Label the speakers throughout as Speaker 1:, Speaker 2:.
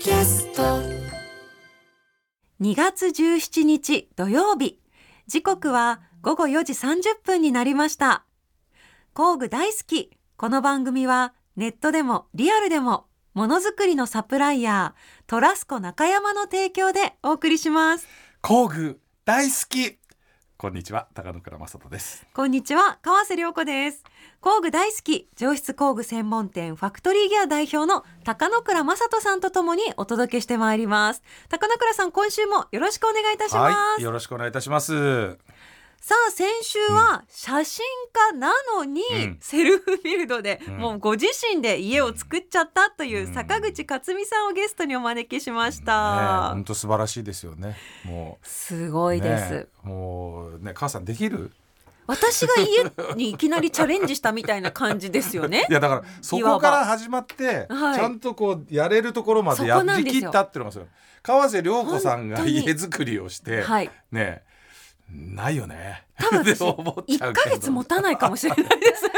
Speaker 1: キャスト。
Speaker 2: 2月17日土曜日。時刻は午後4時30分になりました。工具大好き。この番組はネットでもリアルでもものづくりのサプライヤートラスコ中山の提供でお送りします。
Speaker 3: 工具大好きこんにちは高野倉正人です。
Speaker 2: こんにちは川瀬良子です。工具大好き上質工具専門店ファクトリーギア代表の高野倉正人さんとともにお届けしてまいります。高野倉さん今週もよろしくお願いいたします、
Speaker 3: はいよろしくお願いいたします
Speaker 2: さあ先週は写真家なのに
Speaker 3: うん。
Speaker 2: セルフビルドで
Speaker 3: うん。
Speaker 2: もうご自身で家を作っちゃったという
Speaker 3: うん。
Speaker 2: 坂口克美さんをゲストにお招きしまし
Speaker 3: ね
Speaker 2: た
Speaker 3: 本。当素晴らしいですよね。も
Speaker 2: すご
Speaker 3: う
Speaker 2: いです、
Speaker 3: ねもうね母さんできる？
Speaker 2: 私が家にいきなりチャレンジしたみたいな感じですよね。
Speaker 3: い。やだからそこから始まって
Speaker 2: はい。
Speaker 3: ちゃんとこうやれるところまでやりきったっていうのがそう川瀬良子さんが家作りをして
Speaker 2: はい。
Speaker 3: ねないよね。
Speaker 2: 多分
Speaker 3: って 思っ
Speaker 2: 一
Speaker 3: ちゃうけど。
Speaker 2: ヶ月持たないかもしれないです。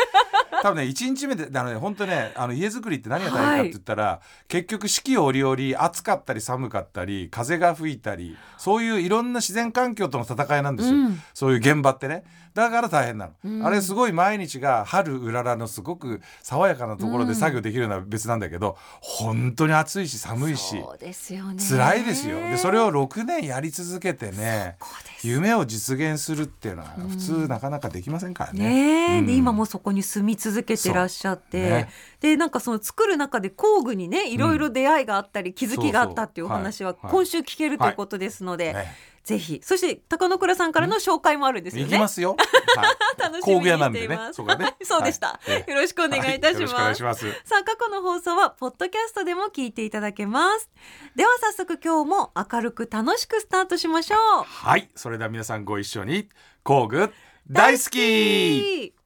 Speaker 3: 多分ね1日目であのね本当ねあの家作りって何が大変かって言ったら、結局四季折々暑かったり寒かったり風が吹いたりそういういろんな自然環境との戦いなんですよ、
Speaker 2: うん。
Speaker 3: そういう現場ってねだから大変なの、
Speaker 2: うん。
Speaker 3: あれすごい毎日が春うららのすごく爽やかなところで作業できるのは別なんだけど、本当に暑いし寒いし
Speaker 2: そうですよね。
Speaker 3: 辛いですよ。でそれを6年やり続けてね夢を実現するっていうのは普通なかなかできませんからね。
Speaker 2: ねで今もそこに住み続けてらっしゃって、
Speaker 3: ね
Speaker 2: でなんかその作る中で工具にねいろいろ出会いがあったり気づきがあったっていうお話は今週聞けるということですので、
Speaker 3: ね
Speaker 2: ぜひそして高野倉さんからの紹介もあるんですよね
Speaker 3: 行きま。すよ。はい
Speaker 2: 楽しみに
Speaker 3: 工具屋なんでね
Speaker 2: しています。
Speaker 3: そうかね
Speaker 2: そうでした、
Speaker 3: はいええ
Speaker 2: よろしくお願いいたします。
Speaker 3: 願いします。
Speaker 2: さあ過去の放送はポッドキャストでも聞いていただけます。では早速今日も明るく楽しくスタートしましょう。
Speaker 3: はい、それでは皆さんご一緒に工具大好き。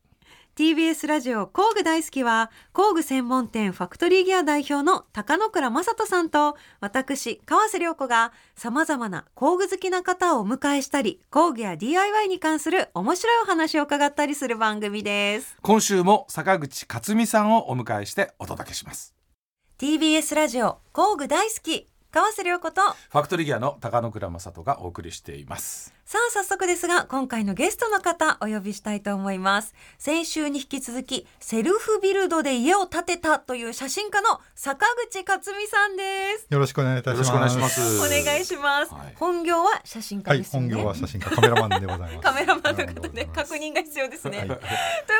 Speaker 2: TBS ラジオ工具大好きは工具専門店ファクトリーギア代表の高野倉正人さんと私川瀬良子がさまざまな工具好きな方をお迎えしたり工具や DIY に関する面白いお話を伺ったりする番組です
Speaker 3: 今週も坂口克美さんをお迎えしてお届けします。
Speaker 2: TBS ラジオ工具大好き川瀬良子と。
Speaker 3: ファクトリーギアの高野倉正人がお送りしています。
Speaker 2: さあ早速ですが今回のゲストの方お呼びしたいと思います。先週に引き続きセルフビルドで家を建てたという写真家の坂口克美さんです。
Speaker 4: よろしくお願いいたします。
Speaker 3: よろしくお願いします。
Speaker 2: お願いします、
Speaker 3: はい。
Speaker 2: 本業は写真家
Speaker 4: はい、
Speaker 2: ですよね、
Speaker 4: 本業は写真家、カメラマンでございます。
Speaker 2: カメラマンの方
Speaker 4: で
Speaker 2: 確認が必要ですね。
Speaker 4: はい。
Speaker 2: という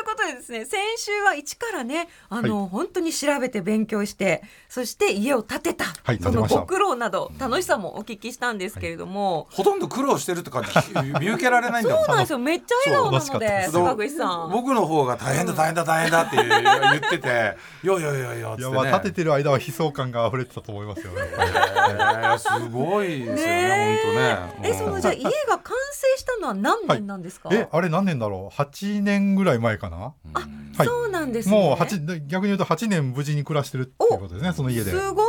Speaker 2: ことでですね先週は一からねあの、
Speaker 4: は
Speaker 2: 本当に調べて勉強してそして家を建てた、
Speaker 4: はい
Speaker 2: その
Speaker 4: 建てました。
Speaker 2: ご苦労など楽しさもお聞きしたんですけれども、
Speaker 3: ほとんど苦労してるって感じ。見受けられないんだもん
Speaker 2: そうなんですよ。めっちゃ笑顔なので坂口さん。
Speaker 3: 僕の方が大変だ大変だ大変だって言ってて「いやいやいやいや」つって
Speaker 4: いや、
Speaker 3: ね
Speaker 4: まあ、立ててる間は悲壮感が溢れてたと思いますよね。
Speaker 3: えーすごいですよね本当ね。
Speaker 2: えそのじゃあ家が完成したのは何年なんですか、
Speaker 4: え、あれ何年だろう、八年ぐらい前かな？
Speaker 3: あ
Speaker 4: はい。
Speaker 2: そうなんですね。
Speaker 4: もう八、逆に言うと八年無事に暮らしてるっていうことですね、その家で。
Speaker 2: すご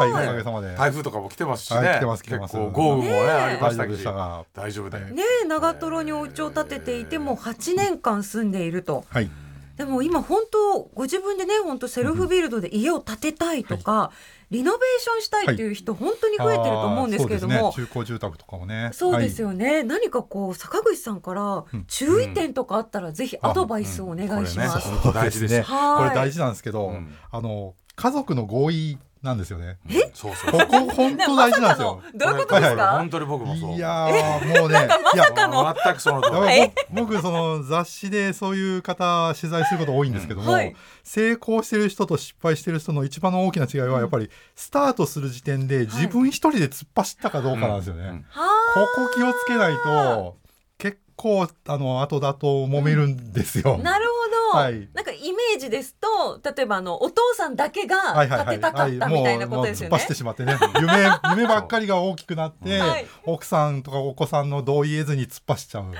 Speaker 4: はい、
Speaker 2: い。
Speaker 4: おかげさまで。
Speaker 3: 台風とかも来てますしね、
Speaker 4: はい来てます来てます
Speaker 3: 結構豪雨もね
Speaker 2: ね
Speaker 3: ありましたけど
Speaker 4: したが。
Speaker 3: 大丈夫だよ、
Speaker 2: ねえ長瀞にお家を建てていてもう8年間住んでいると。
Speaker 4: はい。
Speaker 2: でも今本当ご自分でね本当セルフビルドで家を建てたいとか、リノベーションしたいっていう人本当に増えてると思うんですけれども、
Speaker 4: あーそうですね、中古住宅とかもね。
Speaker 2: そうです
Speaker 4: よ。
Speaker 2: よね、何かこう坂口さんから
Speaker 4: うん
Speaker 2: 注意点とかあったらぜひアドバイスをお願いします。
Speaker 3: うんこれね
Speaker 4: そうですね。
Speaker 2: はい
Speaker 4: これ大事なんですけど、
Speaker 3: うん
Speaker 4: あの家族の合意なんですよね。
Speaker 3: そうそう
Speaker 4: ここ本当大事なんですよ。
Speaker 2: どういうことですか？
Speaker 3: 本？当に僕もそう。
Speaker 4: いやーもうね、いや
Speaker 3: あ全くその通り。
Speaker 4: 僕僕その雑誌でそういう方取材すること多いんですけども、成功してる人と失敗してる人の一番の大きな違いはやっぱりスタートする時点で自分一人で突っ走ったかどうかなんですよね。ここ気をつけないと結構あの後だと揉めるんですよ。
Speaker 2: あ、なるほど、
Speaker 4: はい。
Speaker 2: なんかイメージですと例えばあのお父さんだけが
Speaker 4: はいはいはい。
Speaker 2: 建てたかったみたいなことですよね。
Speaker 4: もうもう突っ走って。しまってね。夢夢ばっかりが大きくなって、
Speaker 2: はい。
Speaker 4: 奥さんとかお子さんの同意得ずに突っ走っちゃう。
Speaker 2: なる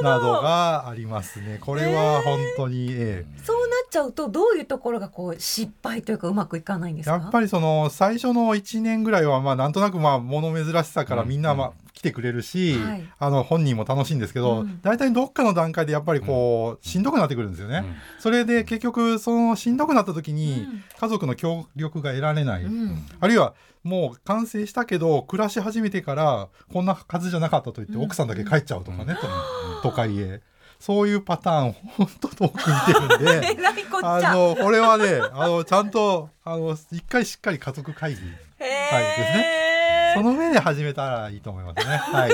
Speaker 2: ほど。
Speaker 4: などがありますね。これは本当に、ええ。
Speaker 2: そうなっちゃうとどういうところがこう失敗というかうまくいかないんですか？
Speaker 4: やっぱりその最初の1年ぐらいはまあなんとなくまあ物珍しさからみんなまあ来てくれるし、
Speaker 2: はい。
Speaker 4: あの本人も楽しいんですけど、
Speaker 2: うん。
Speaker 4: 大体どっかの段階でやっぱりこう、しんどくなってくるんですよね。
Speaker 3: うん。
Speaker 4: それで結局そのしんどくなった時に
Speaker 2: うん。
Speaker 4: 家族の協力が得られない、
Speaker 2: うん。
Speaker 4: あるいはもう完成したけど暮らし始めてからこんな数じゃなかったと言って
Speaker 2: うん。
Speaker 4: 奥さんだけ帰っちゃうとかね、と都会へ。そういうパターン本当遠く見てるんで。あのこれはねあのちゃんとあの一回しっかり家族会議。はいです
Speaker 2: ね
Speaker 4: その上で始めたらいいと思いますね。はい。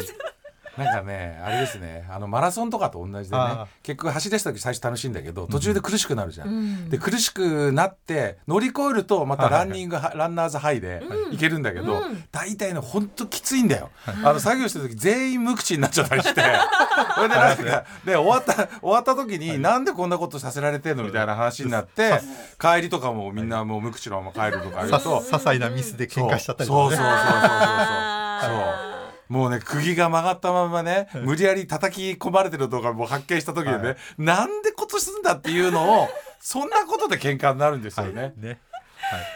Speaker 3: なんかねあれですねあのマラソンとかと同じでね
Speaker 4: あ
Speaker 3: 結局走り出した時最初楽しいんだけど途中で苦しくなるじゃん。
Speaker 2: うん。
Speaker 3: で苦しくなって乗り越えるとまたランニング、ランナーズハイでいけるんだけど、
Speaker 2: うん。
Speaker 3: 大体ねほんときついんだよ、あの作業してる時全員無口になっちゃったりして。それでなんかで終わった終わった時に、なんでこんなことさせられてんのみたいな話になって帰りとかもみんなもう無口のまま帰るとか言う
Speaker 4: さ
Speaker 3: と、
Speaker 4: 些細なミスで喧嘩しちゃったり
Speaker 3: そう
Speaker 4: とかね。
Speaker 3: そうそうそうそう。
Speaker 2: あー。
Speaker 3: そうもうね釘が曲がったままね無理やり叩き込まれてるとかも発見した時にね、
Speaker 4: はい
Speaker 3: なんでことすんだっていうのをそんなことで喧嘩になるんですよね。
Speaker 4: ね。はい。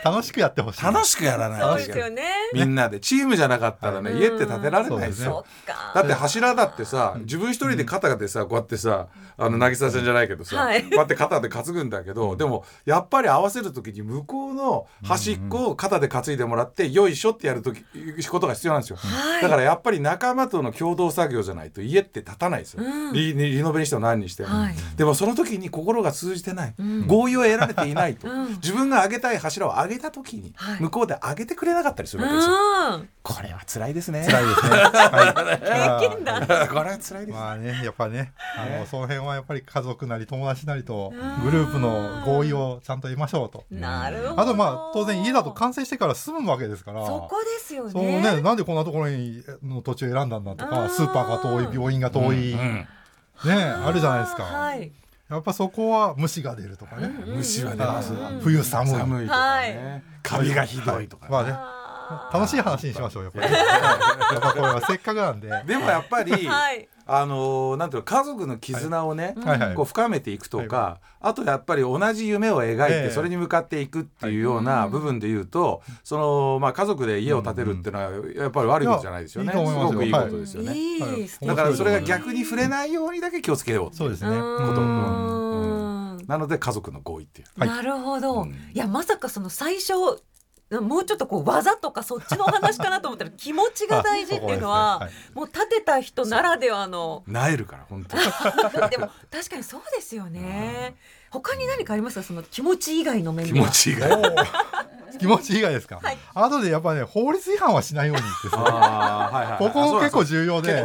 Speaker 4: 楽しくやってほしい。
Speaker 3: 楽しくやらないといけない。
Speaker 2: ですよね。
Speaker 3: みんなでチームじゃなかったらね、
Speaker 2: はい
Speaker 3: 家って建てられないです
Speaker 4: うん
Speaker 3: よ。だって柱だってさ自分一人で肩でさこうやってさあの渚ちゃんじゃないけどさ、
Speaker 2: はい。
Speaker 3: こうやって肩で担ぐんだけどでもやっぱり合わせる時に向こうの端っこを肩で担いでもらってよいしょってやる時ことが必要なんですよ、
Speaker 2: はい。
Speaker 3: だからやっぱり仲間との共同作業じゃないと家って建たないですよ、
Speaker 2: うん。
Speaker 3: リリノベにしても何にしても、
Speaker 2: はい。
Speaker 3: でもその時に心が通じてない、
Speaker 2: うん。
Speaker 3: 合意を得られていないと、
Speaker 2: うん。
Speaker 3: 自分が上げたい柱を上げた時に
Speaker 2: はい。
Speaker 3: 向こうで上げてくれなかったりするわけですよ、
Speaker 2: うん。
Speaker 3: これは辛いですね。
Speaker 4: 辛いですね。はい。
Speaker 2: 経験だ。
Speaker 3: これは辛いです、
Speaker 4: まあね、やっぱね、あ
Speaker 3: ね。
Speaker 4: の、その辺はやっぱり家族なり友達なりとグループの合意をちゃんと得ましょうと。
Speaker 2: なるほど。
Speaker 4: あとまあ当然家だと完成してから住むわけですから。
Speaker 2: そこですよね。
Speaker 4: そうね、なんでこんなところにの土地を選んだんだとか、スーパーが遠い、病院が遠い、
Speaker 3: うん。
Speaker 4: ね、あるじゃないですか。
Speaker 2: はい
Speaker 4: やっぱそこは虫が出るとかね。
Speaker 3: 虫は出ます。
Speaker 4: 冬寒い。
Speaker 3: 寒いとかね、カビがひどいとか、
Speaker 4: まあね、楽しい話にしましょうやっぱり。やっぱこれはせっかくなんで。
Speaker 3: でもやっぱり、
Speaker 2: はい
Speaker 3: あのーなんていうの家族の絆をね、
Speaker 4: はい。はい
Speaker 3: こう深めていくとか、あとやっぱり同じ夢を描い
Speaker 4: ええ
Speaker 3: てそれに向かっていくっていうような部分で言うと、そのまあ家族で家を建てるっていうのはやっぱり悪いことじゃないですよね。
Speaker 4: すよ。
Speaker 3: すごくいいことですよね。だからそれが逆に触れないようにだけ気をつけよう
Speaker 4: そうですね。
Speaker 2: う
Speaker 3: ことなので家族の合意っていう。
Speaker 4: はい。
Speaker 2: なるほど、
Speaker 3: うん。
Speaker 2: いやまさかその最初もうちょっとこう技とかそっちのお話かなと思ったら気持ちが大事っていうのはもう立てた人ならではの
Speaker 3: なえるから本当に。
Speaker 2: でも確かにそうですよね他に何かあります？かその気持ち以外の面
Speaker 3: 気持ちいいが。
Speaker 4: はいおー気持ち以外ですか？
Speaker 2: はい
Speaker 4: あとでやっぱね法律違反はしないようにですね。
Speaker 3: はいはいはい
Speaker 4: ここも結構重要で。
Speaker 2: 例え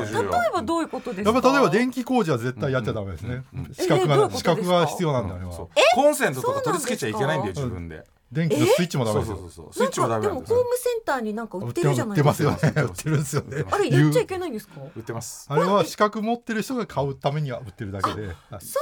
Speaker 2: ばどういうことですか？
Speaker 4: やっぱ例えば電気工事は絶対やっちゃダメですね
Speaker 3: うんうんうん。
Speaker 4: 資格が資格が必要なんだあれは。
Speaker 3: コンセントとか取り付けちゃいけないんだよ自分で。
Speaker 4: 電気のスイッチもダ
Speaker 3: そ
Speaker 4: メですよ。
Speaker 3: うそうそうそう。スイッチもダメなんで
Speaker 2: もホームセンターになんか売ってるじゃない
Speaker 4: 売って
Speaker 2: です。か
Speaker 4: ます。よね。売ってるんですよね。
Speaker 2: あれやっちゃいけないんですか？
Speaker 3: 売ってます。
Speaker 4: あれは資格持ってる人が買うためには売ってるだけで。はい。
Speaker 2: そ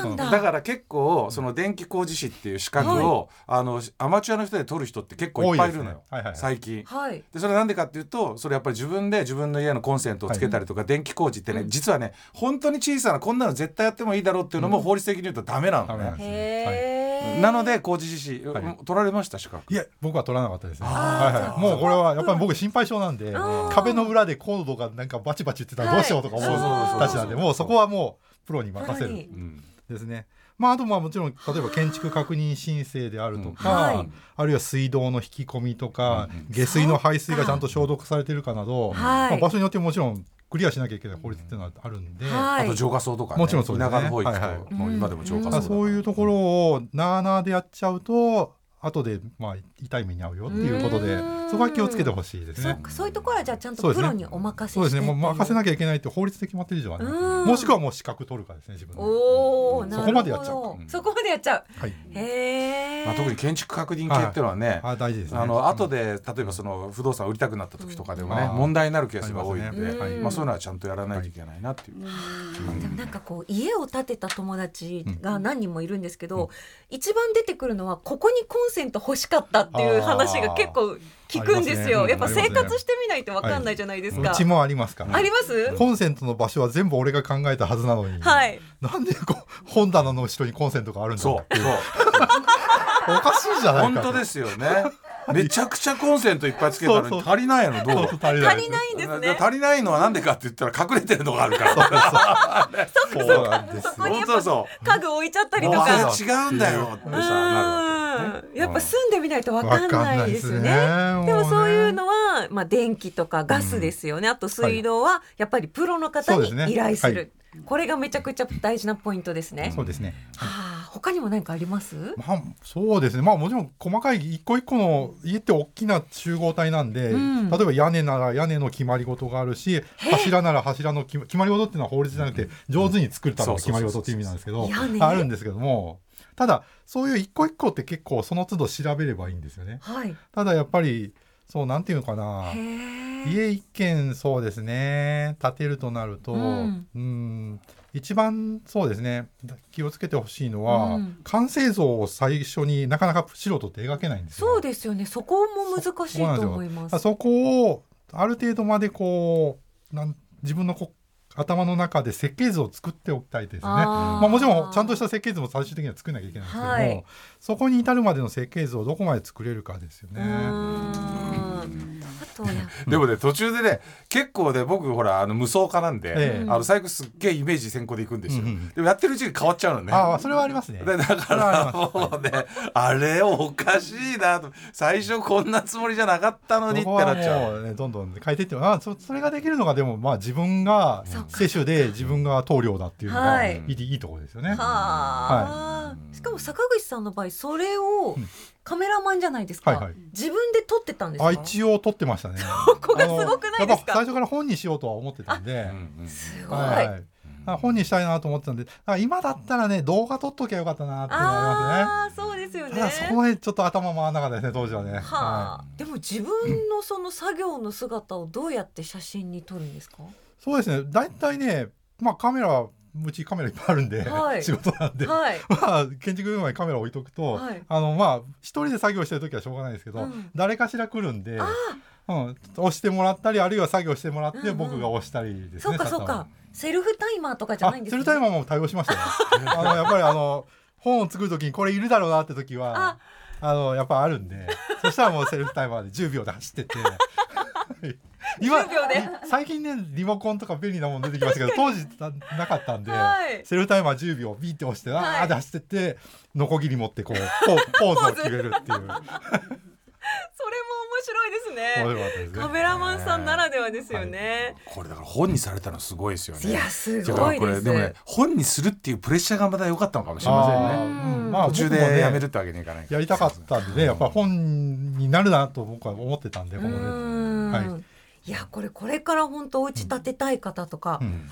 Speaker 2: うなんだ、
Speaker 3: だから結構その電気工事士っていう資格を、あのアマチュアの人で取る人って結構いっぱいいるのよ、最近。
Speaker 2: はい。
Speaker 3: でそれなんでかっていうとそれやっぱり自分で自分の家のコンセントをつけたりとか、電気工事ってね、実はね本当に小さなこんなの絶対やってもいいだろうっていうのも法律的に言うとダメなのね。
Speaker 2: へえ、
Speaker 3: なので工事士、
Speaker 4: はい。
Speaker 3: 取られました資格。
Speaker 4: いや僕は取らなかったですね。はいはい。もうこれはやっぱり僕心配性なんで
Speaker 2: ん。
Speaker 4: 壁の裏でコードがなんかバチバチ言ってたらどうしようとか思うたちなんでもうそこはもうプロに任せるですね。まああとまあもちろん例えば建築確認申請であるとか、
Speaker 2: うん。はい。
Speaker 4: あるいは水道の引き込みとか、
Speaker 3: うんうん。
Speaker 4: 下水の排水がちゃんと消毒されてるかなど、
Speaker 2: はい。
Speaker 4: まあ場所によってもちろんクリアしなきゃいけない法律っていうのはあるんで、
Speaker 2: はい。
Speaker 3: あと浄化槽とか、ね、
Speaker 4: もちろんそうですね。
Speaker 3: 田舎の方行くと、
Speaker 4: はいはい。
Speaker 3: もう今でも浄化槽
Speaker 4: だから。そういうところをなあなあでやっちゃうと後でまあ痛い目に遭うよっていうことで
Speaker 2: うん
Speaker 4: そこは気をつけてほしいですね。
Speaker 2: そっ。かそういうところはじゃあちゃんとプロにお任せして
Speaker 4: そうですね。もう任せな
Speaker 2: き
Speaker 4: きゃいけないって法律で決まってる以上はね。
Speaker 2: うん。
Speaker 4: もしくはもう資格取るかですね自分で。
Speaker 2: おお、
Speaker 3: うん。
Speaker 2: なるほど。
Speaker 4: そこまでやっちゃう。
Speaker 3: うん。
Speaker 2: そこまでやっちゃう。
Speaker 4: はい。
Speaker 2: へえ、
Speaker 3: まあ、特に建築確認系っていうのはね、
Speaker 4: あ大事ですね。
Speaker 3: あの後で例えばその不動産売りたくなった時とかでもね、
Speaker 4: うん。
Speaker 3: 問題になるケースが多いので、
Speaker 4: ま
Speaker 3: あ、そういうのはちゃんとやらないといけないなっていう。
Speaker 2: でもなんかこう家を建てた友達が何人もいるんですけど、一番出てくるのはここにコンセント欲しかったっていう話が結構聞くんですよ、
Speaker 4: あー
Speaker 2: やっぱ生活してみないとわかんないじゃないですか、
Speaker 4: うちもあります？から。
Speaker 2: あります
Speaker 4: コンセントの場所は全部俺が考えたはずなのに、
Speaker 2: はい。
Speaker 4: なんでこう本棚の後ろにコンセントがあるんだ
Speaker 3: そう。そう。
Speaker 4: おかしいじゃないか
Speaker 3: 本当ですよね。めちゃくちゃコンセントいっぱいつけたの
Speaker 4: そう
Speaker 3: に足りないのどう？
Speaker 4: そうそう足りない。
Speaker 2: んですね。
Speaker 3: 足りないのはなんでかって言ったら隠れてるのがあるから。
Speaker 4: そうなんです
Speaker 2: そこにやっぱ
Speaker 3: そうそう。
Speaker 2: 家具置いちゃったりとか。
Speaker 3: 違うんだよってさなるわけ
Speaker 2: やっぱ住んでみないとわかんないですよね。
Speaker 4: ね。
Speaker 2: でもそういう
Speaker 4: の
Speaker 2: のは、まあ、電気とかガスですよね、あと水道はやっぱりプロの方に依頼する、
Speaker 4: は
Speaker 2: これがめちゃくちゃ大事なポイントですね。
Speaker 4: そうですね。
Speaker 2: はあ、他にも何かあります？
Speaker 4: まあそうですね。まあもちろん細かい一個一個の家って大きな集合体なんで、
Speaker 2: うん。
Speaker 4: 例えば屋根なら屋根の決まり事があるし柱なら柱の決ま決まり事っていうのは法律じゃなくて上手に作るための決まり事っていう意味なんですけどあるんですけどもただそういう一個一個って結構その都度調べればいいんですよね。
Speaker 2: はい。
Speaker 4: ただやっぱりそうなんていうのかな。家一軒そうですね建てるとなると、
Speaker 2: う
Speaker 4: うんん、一番そうですね気をつけてほしいのは、
Speaker 2: うん
Speaker 4: 完成像を最初になかなか素人って描けないんですよ。
Speaker 2: そうですよね。そこも難しいと思います。
Speaker 4: そこをある程度までこうなん自分のこう頭の中で設計図を作っておきたいですね。まあ、もちろんちゃんとした設計図も最終的には作らなきゃいけないんですけども、
Speaker 2: はい
Speaker 4: そこに至るまでの設計図をどこまで作れるかですよ
Speaker 2: う
Speaker 4: ね。
Speaker 3: でもね途中でね結構ね僕ほらあの無双家なんで、
Speaker 4: え
Speaker 2: え。
Speaker 3: あの最後すっげえイメージ先行でいくんですよ、
Speaker 4: うんうん
Speaker 3: でもやってるうちに変わっちゃうのね。
Speaker 4: ああそれはありますね。
Speaker 3: でだからもうねあれおかしいなと。最初こんなつもりじゃなかったのにってなっちゃう。
Speaker 4: ねどんどん変えていってあそそれができるのがでもまあ自分が世種で自分が棟梁だっていうのが
Speaker 2: はい。
Speaker 4: いい,、い、いところですよね。
Speaker 2: はあ、しかも坂口さんの場合それを
Speaker 4: うん
Speaker 2: カメラマンじゃないですか、
Speaker 4: はいはい。
Speaker 2: 自分で撮ってたんですか？
Speaker 4: あ一応撮ってましたね。
Speaker 2: ここがすごくないですか？
Speaker 4: あのやっぱ最初から本にしようとは思ってたんで。
Speaker 3: うんうん
Speaker 2: すごい、
Speaker 4: はい。はいあ本にしたいなと思ってたんで。あ今だったらね動画撮っときゃよかったなっていうのがあ
Speaker 2: ああそうですよ
Speaker 4: りますね。ただ
Speaker 2: ね
Speaker 4: そこまでちょっと頭回らなかったですね当時はね。
Speaker 2: はあ、でも自分のその作業の姿をどうやって写真に撮るんですか、
Speaker 4: そうですね。大体ねまあカメラうちカメラいっぱいあるんで、
Speaker 2: はい。
Speaker 4: 仕事なんで、
Speaker 2: はい。
Speaker 4: まあ建築現場にカメラ置いとくと、
Speaker 2: はい。
Speaker 4: あのまあ一人で作業してる時はしょうがないですけど、
Speaker 2: うん。
Speaker 4: 誰かしら来るんで、うん、押してもらったりあるいは作業してもらって、
Speaker 2: うんうん。
Speaker 4: 僕が押したりですね。
Speaker 2: そうかそうか。セルフタイマーとかじゃ
Speaker 4: あ
Speaker 2: ないんですね。
Speaker 4: セルタイマーも対応しましたよ。あのやっぱりあの本を作る時にこれいるだろうなって時は
Speaker 2: あ。
Speaker 4: あのやっぱあるんで。そしたらもうセルフタイマーで10秒で走ってって。今
Speaker 2: 10秒で。
Speaker 4: 最近ねリモコンとか便利なもの出てきましたけど当時ななかったんで、
Speaker 2: はい。
Speaker 4: セルフタイマー10秒ビーって押して、
Speaker 2: はい
Speaker 4: あーで走ってってノコギリ持ってこうポポーズを決めるっていう
Speaker 2: それも面白いですね。カメラマンさんならではですよね、
Speaker 3: これだから本にされたのすごいですよね。
Speaker 2: い、やす
Speaker 3: だから
Speaker 2: ごいです
Speaker 3: これでもね本にするっていうプレッシャーがまた良かったのかもしれませんね。
Speaker 4: あーうん。まあ
Speaker 3: 途中でやめるってわけにいかない
Speaker 4: やりたかったんでねやっぱ本になるなと僕は思ってたんで
Speaker 2: う
Speaker 4: このねはい。
Speaker 2: い、やこれこれから本当お家建てたい方とか、
Speaker 4: うん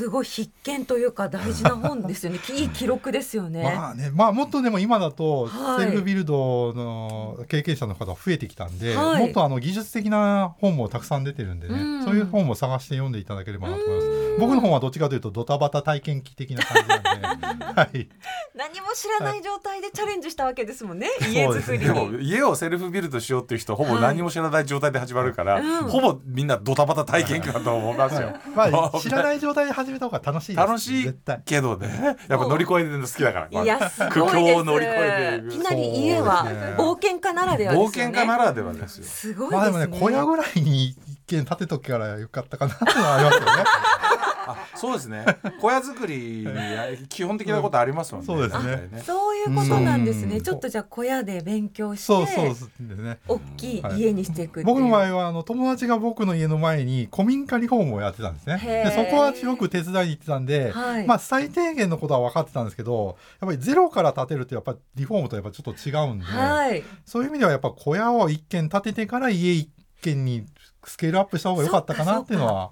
Speaker 2: すごい必見というか大事な本ですよね。いい記録ですよね、
Speaker 4: まあねまあもっとでも今だと
Speaker 2: はい。
Speaker 4: セルフビルドの経験者の方が増えてきたんで、
Speaker 2: はい。
Speaker 4: もっとあの技術的な本もたくさん出てるんでね、
Speaker 2: うん。
Speaker 4: そういう本も探して読んでいただければなと思います。
Speaker 2: うん。
Speaker 4: 僕の本はどっちかというとドタバタ体験記的な感じなんで はい。
Speaker 2: 何も知らない状態でチャレンジしたわけですもんね、
Speaker 4: い。
Speaker 2: 家作り
Speaker 3: でも
Speaker 2: に。
Speaker 3: 家をセルフビルドしようっていう人ほぼ
Speaker 2: はい
Speaker 3: 何も知らない状態で始まるから、
Speaker 2: うん。
Speaker 3: ほぼみんなドタバタ体験記だと思いますよ。
Speaker 4: まあ知らない状態で始めた方が楽しいです
Speaker 3: 楽しい
Speaker 4: 絶対
Speaker 3: けどねやっぱ乗り越えるの好きだから。
Speaker 2: いやす
Speaker 3: 苦
Speaker 2: ごいです。
Speaker 3: 境を乗り越えてい
Speaker 2: きなり家は
Speaker 4: そうですね
Speaker 2: 冒険家ならではですよ。
Speaker 3: 険家ならではですよ。
Speaker 2: すごい
Speaker 4: まあ
Speaker 2: で
Speaker 4: もね小屋ぐらいに一軒建てとけからよかったかなっていうのはありますよね
Speaker 3: あそうですね。小屋作りに基本的なことありますもんね。
Speaker 4: そうですね。
Speaker 2: そういうことなんですね。
Speaker 4: うん。
Speaker 2: ちょっとじゃあ小屋で勉強して、
Speaker 4: そうそうですね。
Speaker 2: 大きい家にしていく。
Speaker 4: 僕の場合はあの友達が僕の家の前に古民家リフォームをやってたんですね。そこはよく手伝いに行ってたんで、
Speaker 2: はい。
Speaker 4: まあ最低限のことは分かってたんですけどやっぱりゼロから建てるとやっぱりリフォームとやっぱちょっと違うんで、
Speaker 2: はい。
Speaker 4: そういう意味ではやっぱ小屋を一軒建ててから家一軒にスケールアップした方が良かったかなっていうのは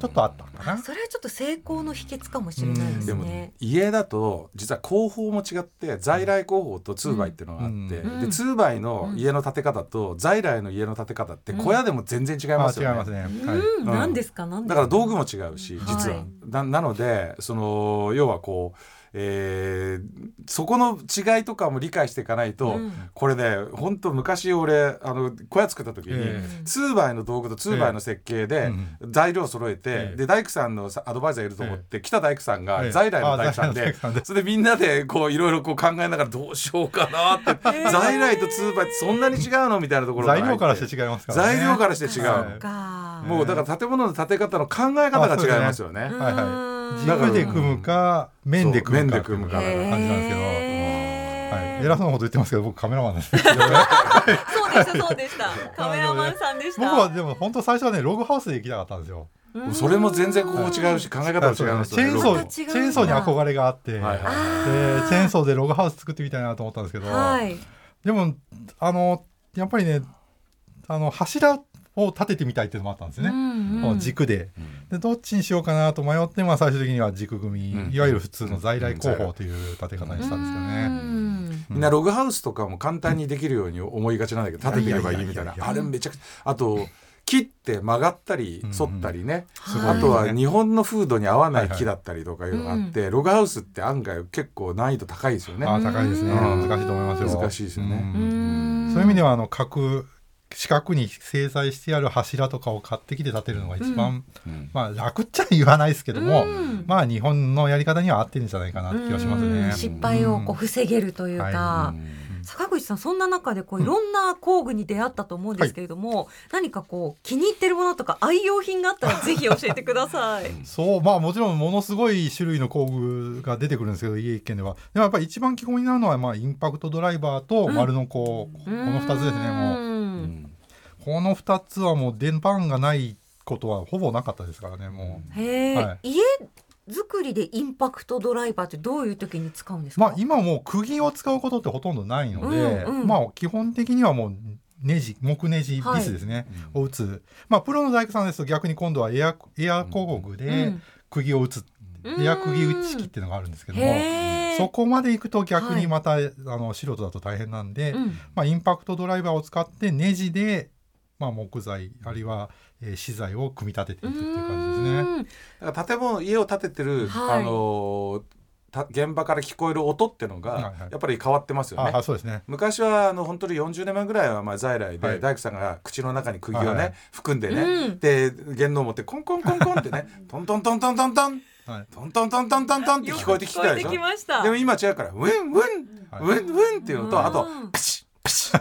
Speaker 4: ちょっとあったかな。
Speaker 2: それはちょっと成功の秘訣かもしれないです
Speaker 3: でも
Speaker 2: ね。
Speaker 3: 家だと実は工法も違って在来工法と通売っていうのがあって、
Speaker 2: うん
Speaker 3: で通売の家の建て方と在来の家の建て方って小屋でも全然違い
Speaker 4: あ
Speaker 3: ますよね。
Speaker 4: 違いますね。はい
Speaker 2: うん、何ですか？何ですか？
Speaker 3: だから道具も違うし実は、
Speaker 2: はい
Speaker 3: ななのでその要はこうえーそこの違いとかも理解していかないと、
Speaker 2: うん。
Speaker 3: これね本当昔俺あの小屋作った時に、
Speaker 4: え
Speaker 3: 2倍の道具と2倍の設計で材料を揃えて、
Speaker 4: ええ
Speaker 3: で大工さんのさアドバイザーいると思って、来た大工さんが
Speaker 4: ええ
Speaker 3: 在来の大工さん
Speaker 4: あ在来の
Speaker 3: で
Speaker 4: 大工さんで。
Speaker 3: それでみんなでこういろいろこう考えながらどうしようかなって、在来と2倍ってそんなに違うのみたいなところが
Speaker 4: 材料からして違いますからね。
Speaker 3: 材料からして違う、もうだから建物の建て方の考え方が違いますよね。
Speaker 2: うん
Speaker 4: はいはい。
Speaker 2: うん
Speaker 4: 軸で組むか面で組むか
Speaker 3: 組むか
Speaker 4: っていう感じなんですけど、はい、偉そうなこと言ってますけど僕カメラマンなんです。け ど
Speaker 2: そうでしたそうでした。カメラマンさんでした。
Speaker 4: 僕はでも本当最初はねログハウスで行きたかったんですよ。
Speaker 2: うん。
Speaker 3: それも全然ここ違うし考え方も違います
Speaker 4: チェーンソーに憧れがあって、
Speaker 3: はいはい
Speaker 4: でチェーンソーでログハウス作ってみたいなと思ったんですけど、
Speaker 2: はい。
Speaker 4: でもあのやっぱりねあの柱を立ててみたいっていうのもあったんですね、この軸で。でどっちにしようかなと迷って、まあ、最終的には軸組。み、
Speaker 3: うん。
Speaker 4: いわゆる普通の在来工法という立て方にしたんですよね。
Speaker 2: ね
Speaker 3: みんなログハウスとかも簡単にできるように思いがちなんだけど立ててればいいみたいな。あれめちゃくちゃあと切って曲がったり
Speaker 4: うん。
Speaker 3: 反ったりね、
Speaker 2: すごい
Speaker 3: あとは日本の風土に合わない木だったりとかいうのがあって、ログハウスって案外結構難易度高いですよね。
Speaker 4: ああ高いですね、
Speaker 3: うん。
Speaker 4: 難しいと思いますよ。
Speaker 3: 難しいですよね。
Speaker 4: うん。そういう意味ではあの角四角に製材してある柱とかを買ってきて建てるのが一番、
Speaker 3: うん。
Speaker 4: まあ楽っちゃ言わないですけども、
Speaker 2: うん。
Speaker 4: まあ日本のやり方には合ってるんじゃないかなって気がしますね。
Speaker 2: 失敗をこう防げるという
Speaker 4: は
Speaker 2: か、
Speaker 3: うん。
Speaker 2: 坂口さんそんな中でこういろんな工具に出会ったと思うんですけれども、何かこう気に入ってるものとか愛用品があったら ぜひ教えてください。
Speaker 4: そう。まあもちろんものすごい種類の工具が出てくるんですけど家一軒では。でもやっぱり一番基本になるのはまあインパクトドライバーと丸のこう、この2つですねもう。
Speaker 2: うん
Speaker 4: この2つはもう電板がないことはほぼなかったですからねもう。
Speaker 2: へえ、
Speaker 4: はい。
Speaker 2: 家作りでインパクトドライバーってどういう時に使うんですか？
Speaker 4: まあ今もう釘を使うことってほとんどないので、
Speaker 2: うんうん。
Speaker 4: まあ基本的にはもうネジ木ネジビスですね、を打つ。まあプロの大工さんですと逆に今度はエアエア工具
Speaker 2: う
Speaker 4: で
Speaker 2: ん。
Speaker 4: 釘を打つ、
Speaker 2: うん
Speaker 4: エア釘打ち機っていうのがあるんですけども。そこまで行くと逆にまた、あの素人だと大変なんで、
Speaker 2: うん。
Speaker 4: まあ、インパクトドライバーを使ってネジで、まあ、木材あるいは、えー資材を組み立てていくっていう感じですね。
Speaker 3: だから建物家を建ててる、
Speaker 2: はい。
Speaker 3: あの現場から聞こえる音ってのが
Speaker 4: はいはい。
Speaker 3: やっぱり変わってますよね。
Speaker 4: ああそうですね。
Speaker 3: 昔はあの本当に40年前ぐらいはまあ在来で、
Speaker 4: はい。
Speaker 3: 大工さんが口の中に釘をね、
Speaker 4: はいはい。
Speaker 3: 含んでね、
Speaker 2: うん。
Speaker 3: で弦のを持ってコンコンコンコンってねトントントントントントン
Speaker 4: はい。
Speaker 3: トントントントントントンって聞こえてきてたでしょ？
Speaker 2: 聞こえてきました。
Speaker 3: でも今違うからウィンウィン、
Speaker 4: はい。
Speaker 3: ウィンウィンっていうのとあと
Speaker 2: うん
Speaker 3: プシップシッ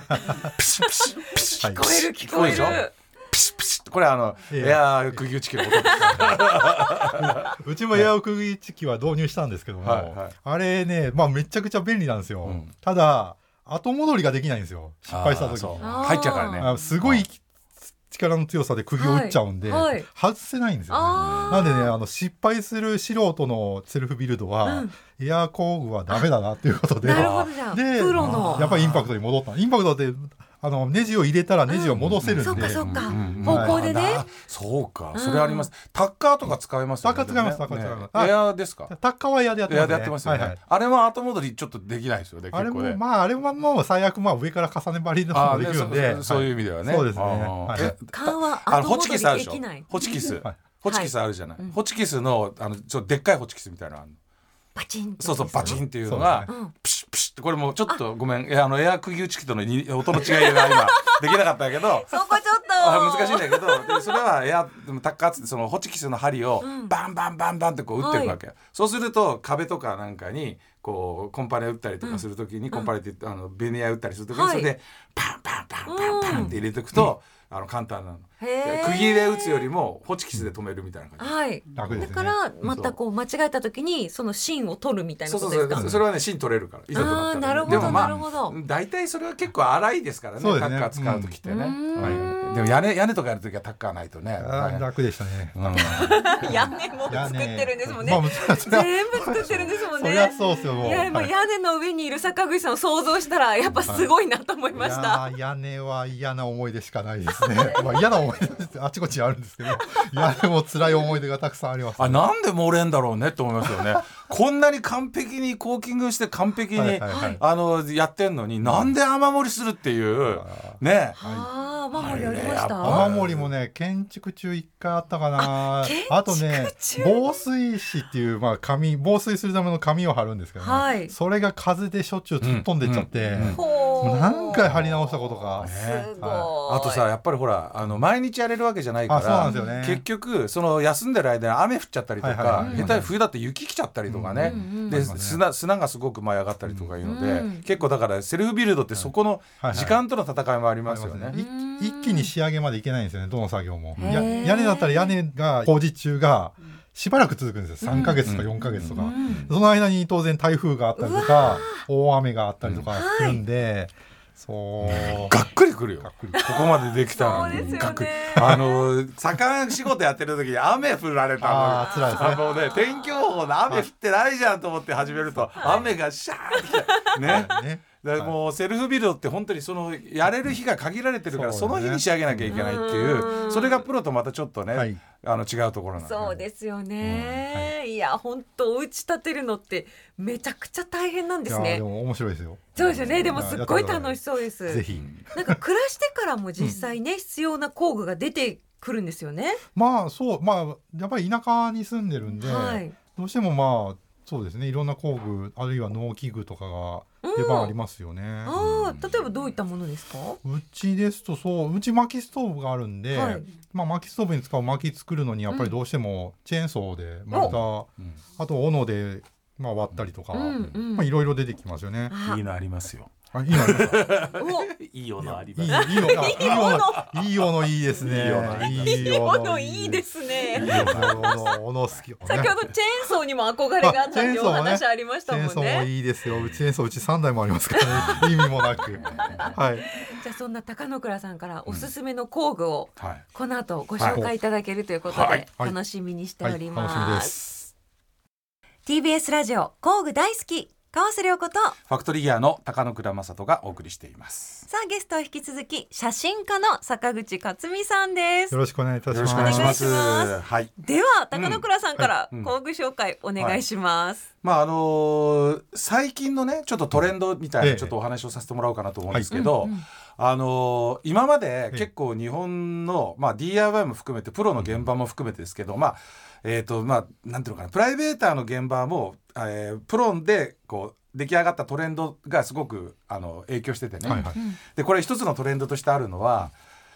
Speaker 3: プシップシッ。プシ
Speaker 2: 聞こえる聞こえ
Speaker 3: る。で
Speaker 2: る。
Speaker 3: ピシッピシッこれあの
Speaker 4: いや
Speaker 3: エアー釘打ち機の音です
Speaker 4: うちもエア釘打ち機は導入したんですけども、あれね、まあ、めちゃくちゃ便利なんですよ。
Speaker 3: うん。
Speaker 4: ただ後戻りができないんですよ。失敗した時
Speaker 3: 入っちゃうからね。
Speaker 4: あすごい力の強さで釘を打っちゃうんで、
Speaker 2: はい。はい。
Speaker 4: 外せないんですよね。なんでねあの失敗する素人のセルフビルドは、
Speaker 2: うん。
Speaker 4: エア工具はダメだなっていうことで
Speaker 2: なるほどじゃあ
Speaker 4: で
Speaker 2: プロの。
Speaker 4: やっぱりインパクトに戻った。インパクトってあのネジを入れたらネジを戻せるんで、
Speaker 2: そっかそっか。
Speaker 3: うんうん
Speaker 2: 方向でね。
Speaker 3: あそうか。それあります。タッカーとか使えますよね。
Speaker 4: タッカー使いますタッカー使います。
Speaker 3: エアーですか？
Speaker 4: タッカーはエアでやってますね。
Speaker 3: でやってますよね、
Speaker 4: はいはい。
Speaker 3: あれは後戻りちょっとできないですよね
Speaker 4: あれもまああれはもう最悪まあ上から重ね張りのもできるんで、
Speaker 3: ねそそうい。う意味ではね。
Speaker 4: そうですね。はい。
Speaker 3: え
Speaker 2: 勘は
Speaker 3: あのホ
Speaker 2: 後戻り
Speaker 3: チキスあるでしょ？
Speaker 2: できない
Speaker 3: ホチキス、
Speaker 4: はい。
Speaker 3: ホチキスあるじゃない、
Speaker 2: うん。
Speaker 3: ホチキスのあのちょっとでっかいホチキスみたいなのあるの？
Speaker 2: バチン
Speaker 3: そうそうバチンっていうのがプシップシッってこれもうちょっとごめん。えあのエア釘打ち機とのに音の違いが今 できなかったけど
Speaker 2: そこちょっと。
Speaker 3: あ難しいんだけどでそれはエアでもタッカーっつってそのホチキスの針を
Speaker 2: うん。
Speaker 3: バンバンバンバンってこう打ってるわけ。よ、そうすると壁とかなんかにこうコンパネ打ったりとかするときに、コンパネってあのベニヤ打ったりするときに、
Speaker 2: はい。
Speaker 3: それでパンパンパンパンパンって入れておくと、あの簡単なの。釘で打つよりもホチキスで止めるみたいな感じ。
Speaker 2: はい。
Speaker 4: 楽ですね。
Speaker 2: だからまたこう間違えた時にその芯を取るみたいな
Speaker 3: そうそう
Speaker 2: ことですか？
Speaker 3: そうそれはね芯取れるからいざとなったら、
Speaker 2: あーなるほど
Speaker 3: でもまあ
Speaker 2: なるほど。
Speaker 3: 大体それは結構荒いですからね
Speaker 4: そうですね。
Speaker 3: タッカー使う時ってね、
Speaker 2: うん。
Speaker 3: はい、でも屋根屋根とかやる時はタッカーないとね。
Speaker 4: 楽でしたね。
Speaker 3: うん。
Speaker 2: 屋根も作ってるんですもんね。全部作ってるんですもんね。
Speaker 4: そりゃそうですよもう。
Speaker 2: いやもう
Speaker 4: はい。
Speaker 2: 屋根の上にいる坂口さんを想像したらやっぱすごいなと思いました、
Speaker 4: いやー屋根は嫌な思い出しかないですね。まあ嫌な思い出ですあちこちあるんですけど、屋根も辛い思い出がたくさんあります。
Speaker 3: あなんで漏れんだろうねって思いますよねこんなに完璧にコーキングして完璧に、
Speaker 4: はいはいはい。
Speaker 3: あのやってんのになんで雨漏りするっていうね。
Speaker 2: ああ、雨漏りありました？
Speaker 4: 雨漏りもね建築中一回あったかな。
Speaker 2: 建
Speaker 4: あとね防水紙っていう、まあ、紙防水するための紙を貼るんですけどね、
Speaker 2: はい。
Speaker 4: それが風でしょっちゅう突っ飛んでっちゃって、
Speaker 3: うんうんうん
Speaker 4: 何回貼り直したことか。
Speaker 3: ね。
Speaker 2: すごい。
Speaker 3: あとさやっぱりほらあの毎日やれるわけじゃないか
Speaker 4: あそうな
Speaker 3: ら
Speaker 4: んですよね。
Speaker 3: 結局その休んでる間に雨降っちゃったりとか、
Speaker 4: はいはいはい。
Speaker 3: 下手に冬だって雪来ちゃったりとかね、
Speaker 2: うんうんうん。
Speaker 3: 砂砂がすごく舞い上がったりとかいうので、
Speaker 2: うん
Speaker 3: 結構だからセルフビルドってそこの時間との戦いもありますよね。
Speaker 4: 一気に仕上げまでいけないんですよねどの作業も。屋根だったら屋根が工事中がしばらく続くんですよ。3ヶ月とか
Speaker 3: うん。
Speaker 4: 4ヶ月とか、
Speaker 2: うん。
Speaker 4: その間に当然台風があったりとか大雨があったりとかするんで、そう。
Speaker 3: がっくりくるよ。
Speaker 4: がっくり。
Speaker 3: ここまでできたの
Speaker 2: そうですよね。
Speaker 3: にがっくり。あの盛ん仕事やってる時に雨降られたの。
Speaker 4: あー辛いですね。
Speaker 3: あのね天気予報の雨降ってないじゃんと思って始めると雨がシャーってね。
Speaker 4: ね
Speaker 3: だもうセルフビルドって本当にそのやれる日が限られてるからそ,、の日に仕上げなきゃいけないっていう
Speaker 2: うん。
Speaker 3: それがプロとまたちょっとね、
Speaker 4: はい。
Speaker 3: あの違うところなんで。
Speaker 2: そうですよね。い。や、本当お家建てるのってめちゃくちゃ大変なんですね。
Speaker 4: いやでも面白いですよ。
Speaker 2: そうですよね。でもすっごい楽しそうです。
Speaker 4: ぜひ。
Speaker 2: なんか暮らしてからも実際ね、必要な工具が出てくるんですよね。
Speaker 4: まあそう。まあやっぱり田舎に住んでるんで、
Speaker 2: はい。
Speaker 4: どうしてもまあそうですね。いろんな工具あるいは農機具とかが出番ありますよね、
Speaker 2: ああ、例えばどういったものですか？
Speaker 4: うちですとそううち薪ストーブがあるんで、
Speaker 2: はい。
Speaker 4: まあ、薪ストーブに使う薪作るのにやっぱりどうしてもチェーンソーでまた、
Speaker 3: うん。
Speaker 4: あと斧で、まあ、割ったりとか、
Speaker 2: うんうん。
Speaker 4: まあ、いろいろ出てきますよね。
Speaker 2: あ。
Speaker 3: いいのありますよ
Speaker 4: あいいのありますか
Speaker 2: お
Speaker 3: いいのあり
Speaker 4: いいいいのあいいのいい斧いいですね。
Speaker 3: いい斧
Speaker 2: いいものいいですね。
Speaker 4: いい斧斧好き。
Speaker 2: 先ほどチェーンソーにも憧れがあったっていうお 話ありました
Speaker 4: チェーンソーも
Speaker 2: もんね。
Speaker 4: いいですよ。うちチェーンソーうち三台もありますからね。意味もなく。はい。
Speaker 2: じゃあそんな高野倉さんからおすすめの工具を
Speaker 3: はい
Speaker 2: この後ご紹介いただけるということ
Speaker 3: はい
Speaker 2: で
Speaker 4: はい
Speaker 2: 楽しみにして
Speaker 4: はい。
Speaker 2: おりま。
Speaker 4: す。
Speaker 2: TBS ラジオ工具大好き川瀬良子と
Speaker 3: ファクトリーギアの高野倉正人がお送りしています。
Speaker 2: さあゲストは引き続き写真家の坂口克美さんです。
Speaker 4: よろしくお願いいたし
Speaker 3: よろ
Speaker 4: ます。
Speaker 3: しくお願いします。
Speaker 2: お願いしま
Speaker 3: はい。
Speaker 2: では高野倉さんから
Speaker 3: はいうん。
Speaker 2: 工具紹介お願いします、
Speaker 3: まああのー最近のねちょっとトレンドみたい
Speaker 4: ええ。
Speaker 3: なちょっとお話をさせてもらおうかなと思うんですけど、
Speaker 2: うんうん。
Speaker 3: あのー今まで
Speaker 4: ええ。
Speaker 3: 結構日本の、まあ、DIY も含めてプロの現場も含めてですけど、まあえーとまあ、なんていうのかなプライベーターの現場も、えープロでこう出来上がったトレンドがすごくあの影響しててね、
Speaker 4: はいはい。
Speaker 3: でこれ一つのトレンドとしてあるのは、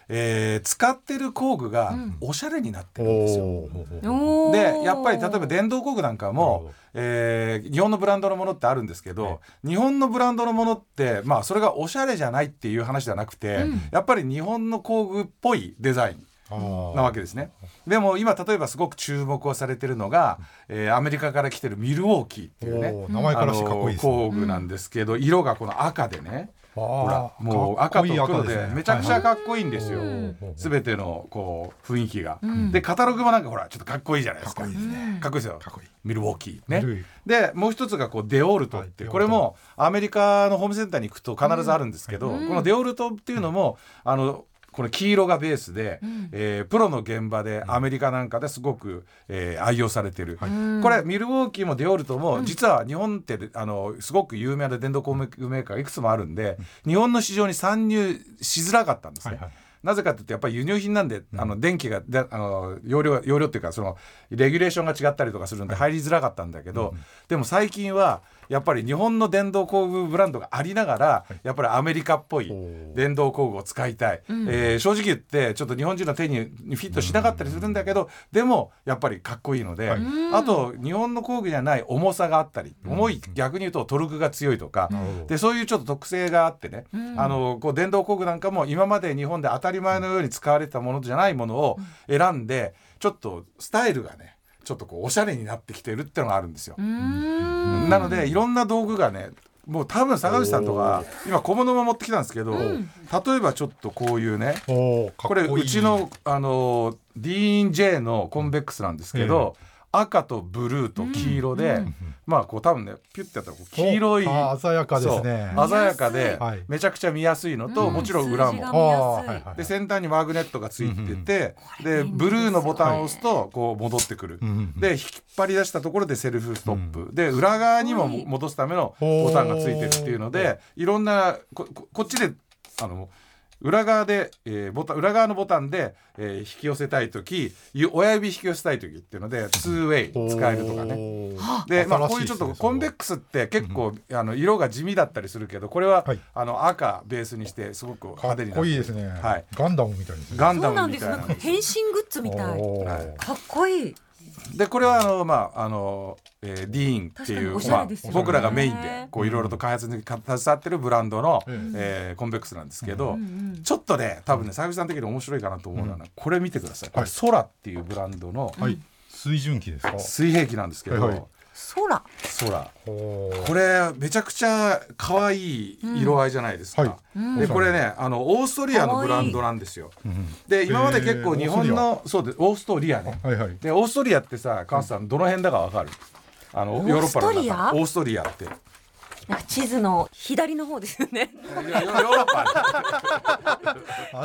Speaker 3: えー使ってる工具が
Speaker 2: うん。
Speaker 3: おしゃれになって
Speaker 4: お
Speaker 3: るんですよ。
Speaker 4: お。
Speaker 2: おー。
Speaker 3: でやっぱり例えば電動工具なんかも
Speaker 4: ど、
Speaker 3: えー日本のブランドのものってあるんですけど、日本のブランドのものってまあそれがおしゃれじゃないっていう話じゃなくて、
Speaker 2: うん。
Speaker 3: やっぱり日本の工具っぽいデザインなわけですね。でも今例えばすごく注目をされてるのが、えーアメリカから来てるミルウォーキーっていうね。
Speaker 4: 名前からしてかっこいい
Speaker 3: 工具なんですけど、色がこの赤でね。ほらもう赤と黒
Speaker 4: で
Speaker 3: めちゃくちゃかっこいいんですよ。
Speaker 2: うん
Speaker 3: 全てのこう雰囲気が、
Speaker 2: うん。
Speaker 3: でカタログもなんかほらちょっとかっこいいじゃないですか。
Speaker 4: かっこいいです
Speaker 2: ね
Speaker 3: かっこいい。ですよ
Speaker 4: かっこいい。
Speaker 3: ミルウォーキー。ね。でもう一つがこうデオルトって、
Speaker 4: はい
Speaker 3: これもアメリカのホームセンターに行くと必ずあるんですけど、
Speaker 2: うん。
Speaker 3: このデオルトっていうのも、あのこの黄色がベースで、
Speaker 2: うん。
Speaker 3: えープロの現場でアメリカなんかですごく、えー愛用されてる、
Speaker 2: うん。
Speaker 3: これミルウォーキーもデオルトも実は日本ってあのすごく有名な電動工具メーカーがいくつもあるんで日本の市場に参入しづらかったんですね。
Speaker 4: はいはい。
Speaker 3: なぜかというとやっぱり輸入品なんで、あの電気がであの容量容量っていうかそのレギュレーションが違ったりとかするんで入りづらかったんだけど、でも最近はやっぱり日本の電動工具ブランドがありながら、やっぱりアメリカっぽい電動工具を使いたい、えー正直言ってちょっと日本人の手にフィットしなかったりするんだけど、でもやっぱりかっこいいので、あと日本の工具じゃない重さがあったり、重い逆に言うとトルクが強いとか、でそういうちょっと特性があってね、あのこう電動工具なんかも今まで日本で当たり前のように使われてたものじゃないものを選んでちょっとスタイルがねちょっとこうおしゃれになってきてるっていうのがあるんですよ。なのでいろんな道具がねもう多分坂口さんとか今小物も持ってきたんですけど、例えばちょっとこういうねこれ
Speaker 4: う
Speaker 3: ちのあの D&J のコンベックスなんですけど、赤とブルーと黄色で、
Speaker 2: うん。
Speaker 3: まあこう多分ねピュッてやったらこう黄色い
Speaker 4: あ鮮やかですね。
Speaker 3: 鮮やかで
Speaker 4: はい。
Speaker 3: めちゃくちゃ見やすいのと、
Speaker 2: うん。
Speaker 3: もちろん裏も。で先端にマグネットがついてて、
Speaker 2: これ
Speaker 3: でブルーのボタンを押すとこう戻ってくる、
Speaker 4: うんうん
Speaker 3: で引っ張り出したところでセルフストップ、で裏側にも
Speaker 2: はい。
Speaker 3: 戻すためのボタンがついてるっていうの
Speaker 4: ほ
Speaker 3: でいろんなこっちであの裏側で、えーボタン裏側のボタンで、えー引き寄せたい時ゆ親指引き寄せたい時っていうので 2way 使えるとかね。
Speaker 4: ね
Speaker 3: で、まあ、こういうちょっとコンベックスって結構、あの色が地味だったりするけどこれは、
Speaker 4: はい。
Speaker 3: あの赤ベースにしてすごく
Speaker 4: かっ
Speaker 3: 派手になって
Speaker 4: こいいですね、
Speaker 3: はい、
Speaker 4: ガンダムみたいですね。
Speaker 3: ガンダ
Speaker 2: そうなんです。
Speaker 3: ムみたいな
Speaker 2: なんか変身グッズみたい。かっこいい
Speaker 3: でこれはあのまああの、えーディーンっていう、
Speaker 2: 確かにおしゃ
Speaker 3: まあ僕らがメインでこういろいろと開発に携わってるブランドの、
Speaker 4: うん。
Speaker 3: えーコンベックスなんですけど、
Speaker 2: うんうん
Speaker 3: ちょっとね多分ね佐々木さん的に面白いかなと思うのは、これ見てください。これ
Speaker 4: はい。
Speaker 3: ソラっていうブランドの
Speaker 4: はい。水準機ですか？
Speaker 3: 水平器なんですけど、
Speaker 4: はいはい
Speaker 2: 空。
Speaker 3: ソラ
Speaker 4: おー
Speaker 3: これめちゃくちゃ可愛い色合いじゃないですか、
Speaker 4: うんはい。
Speaker 2: うん。
Speaker 3: でこれねあのオーストリアのブランドなんですよ。
Speaker 4: うん
Speaker 3: で今まで結構日本のそうです。オーストリアね。
Speaker 4: はいはい。
Speaker 3: でオーストリアってさ川瀬さんどの辺だかわかる？あのヨーロッパの
Speaker 2: オーストリア？
Speaker 3: 中オーストリアって。
Speaker 2: なんか地図の左の方ですよね。
Speaker 3: ヨヨーロッパ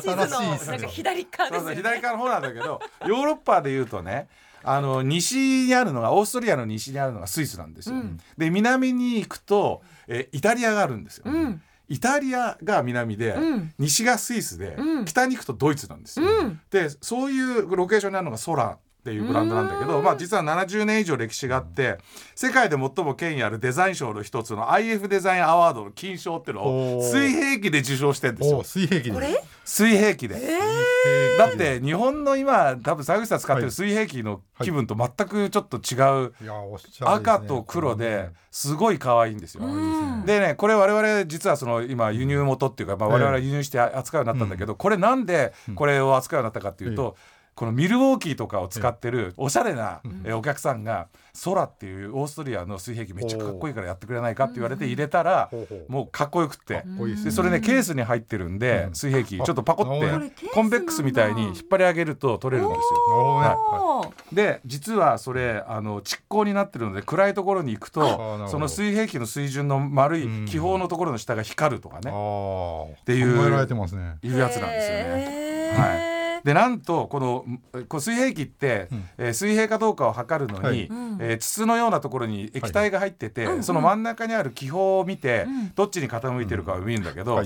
Speaker 2: 地図の。
Speaker 4: 新しいです
Speaker 2: なんか
Speaker 4: ね
Speaker 2: 左ね
Speaker 3: 左側の方なんだけどヨーロッパでいうとねあの西にあるのがオーストリアの西にあるのがスイスなんですよ。
Speaker 2: うん
Speaker 3: で南に行くと、えイタリアがあるんですよ。
Speaker 2: うん
Speaker 3: イタリアが南で、
Speaker 2: うん
Speaker 3: 西がスイスで、
Speaker 2: うん
Speaker 3: 北に行くとドイツなんですよ。
Speaker 2: うん
Speaker 3: でそういうロケーションにあるのがソラっていうブランドなんだけど、
Speaker 2: うん。
Speaker 3: まあ、実は70年以上歴史があって世界で最も権威あるデザイン賞の一つの IF デザインアワードの金賞っていうのを水平器で受賞してるんですよ。
Speaker 4: 水平器で。す
Speaker 2: これ？
Speaker 3: 水平器で。
Speaker 2: え
Speaker 4: 水平器
Speaker 3: だって日本の今多分沢口さん使ってる水平器の気分と全くちょっと違う
Speaker 4: いやおしゃれですね。
Speaker 3: 赤と黒ですごい可愛いんですよ。
Speaker 2: うん。
Speaker 3: でねこれ我々実はその今輸入元っていうか、まあ、我々は輸入して扱うようになったんだけど、これなんでこれを扱うようになったかっていうと、このミルウォーキーとかを使ってるおしゃれなえお客さんが「空」っていうオーストリアの水平器めっちゃかっこいいからやってくれないかって言われて入れたらもうかっこよくって
Speaker 4: で
Speaker 3: それねケースに入ってるんで
Speaker 4: うん。
Speaker 3: 水平器ちょっとパコってコンベックスみたいに引っ張り上げると取れるんですよ。はい。で実はそれあの蓄光になってるので暗いところに行くとその水平器の水準の丸
Speaker 4: うん。
Speaker 3: い気泡のところの下が光るとかね。
Speaker 4: ああ
Speaker 3: ていう
Speaker 4: 考えられてますね。
Speaker 3: いうやつなんですよね。
Speaker 2: へー
Speaker 3: でなんとこのこう水平器って、
Speaker 4: うん。
Speaker 3: えー水平かどうかを測るのに、
Speaker 4: はい。
Speaker 2: うん。
Speaker 3: えー筒のようなところに液体が入ってて、
Speaker 2: はい。
Speaker 3: その真ん中にある気泡を見て、
Speaker 2: うん
Speaker 3: どっちに傾いてるかを見るんだけど、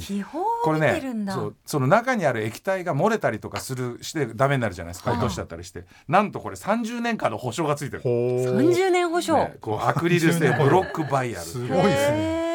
Speaker 3: これねそうその中にある液体が漏れたりとかするしてダメになるじゃないですか。
Speaker 2: はい。
Speaker 3: 落としちゃったりして。なんとこれ30年間の保証がついてる。
Speaker 4: ほう
Speaker 2: 30年保証。
Speaker 3: ねこうアクリル製ブロックバイアル
Speaker 4: すごいですね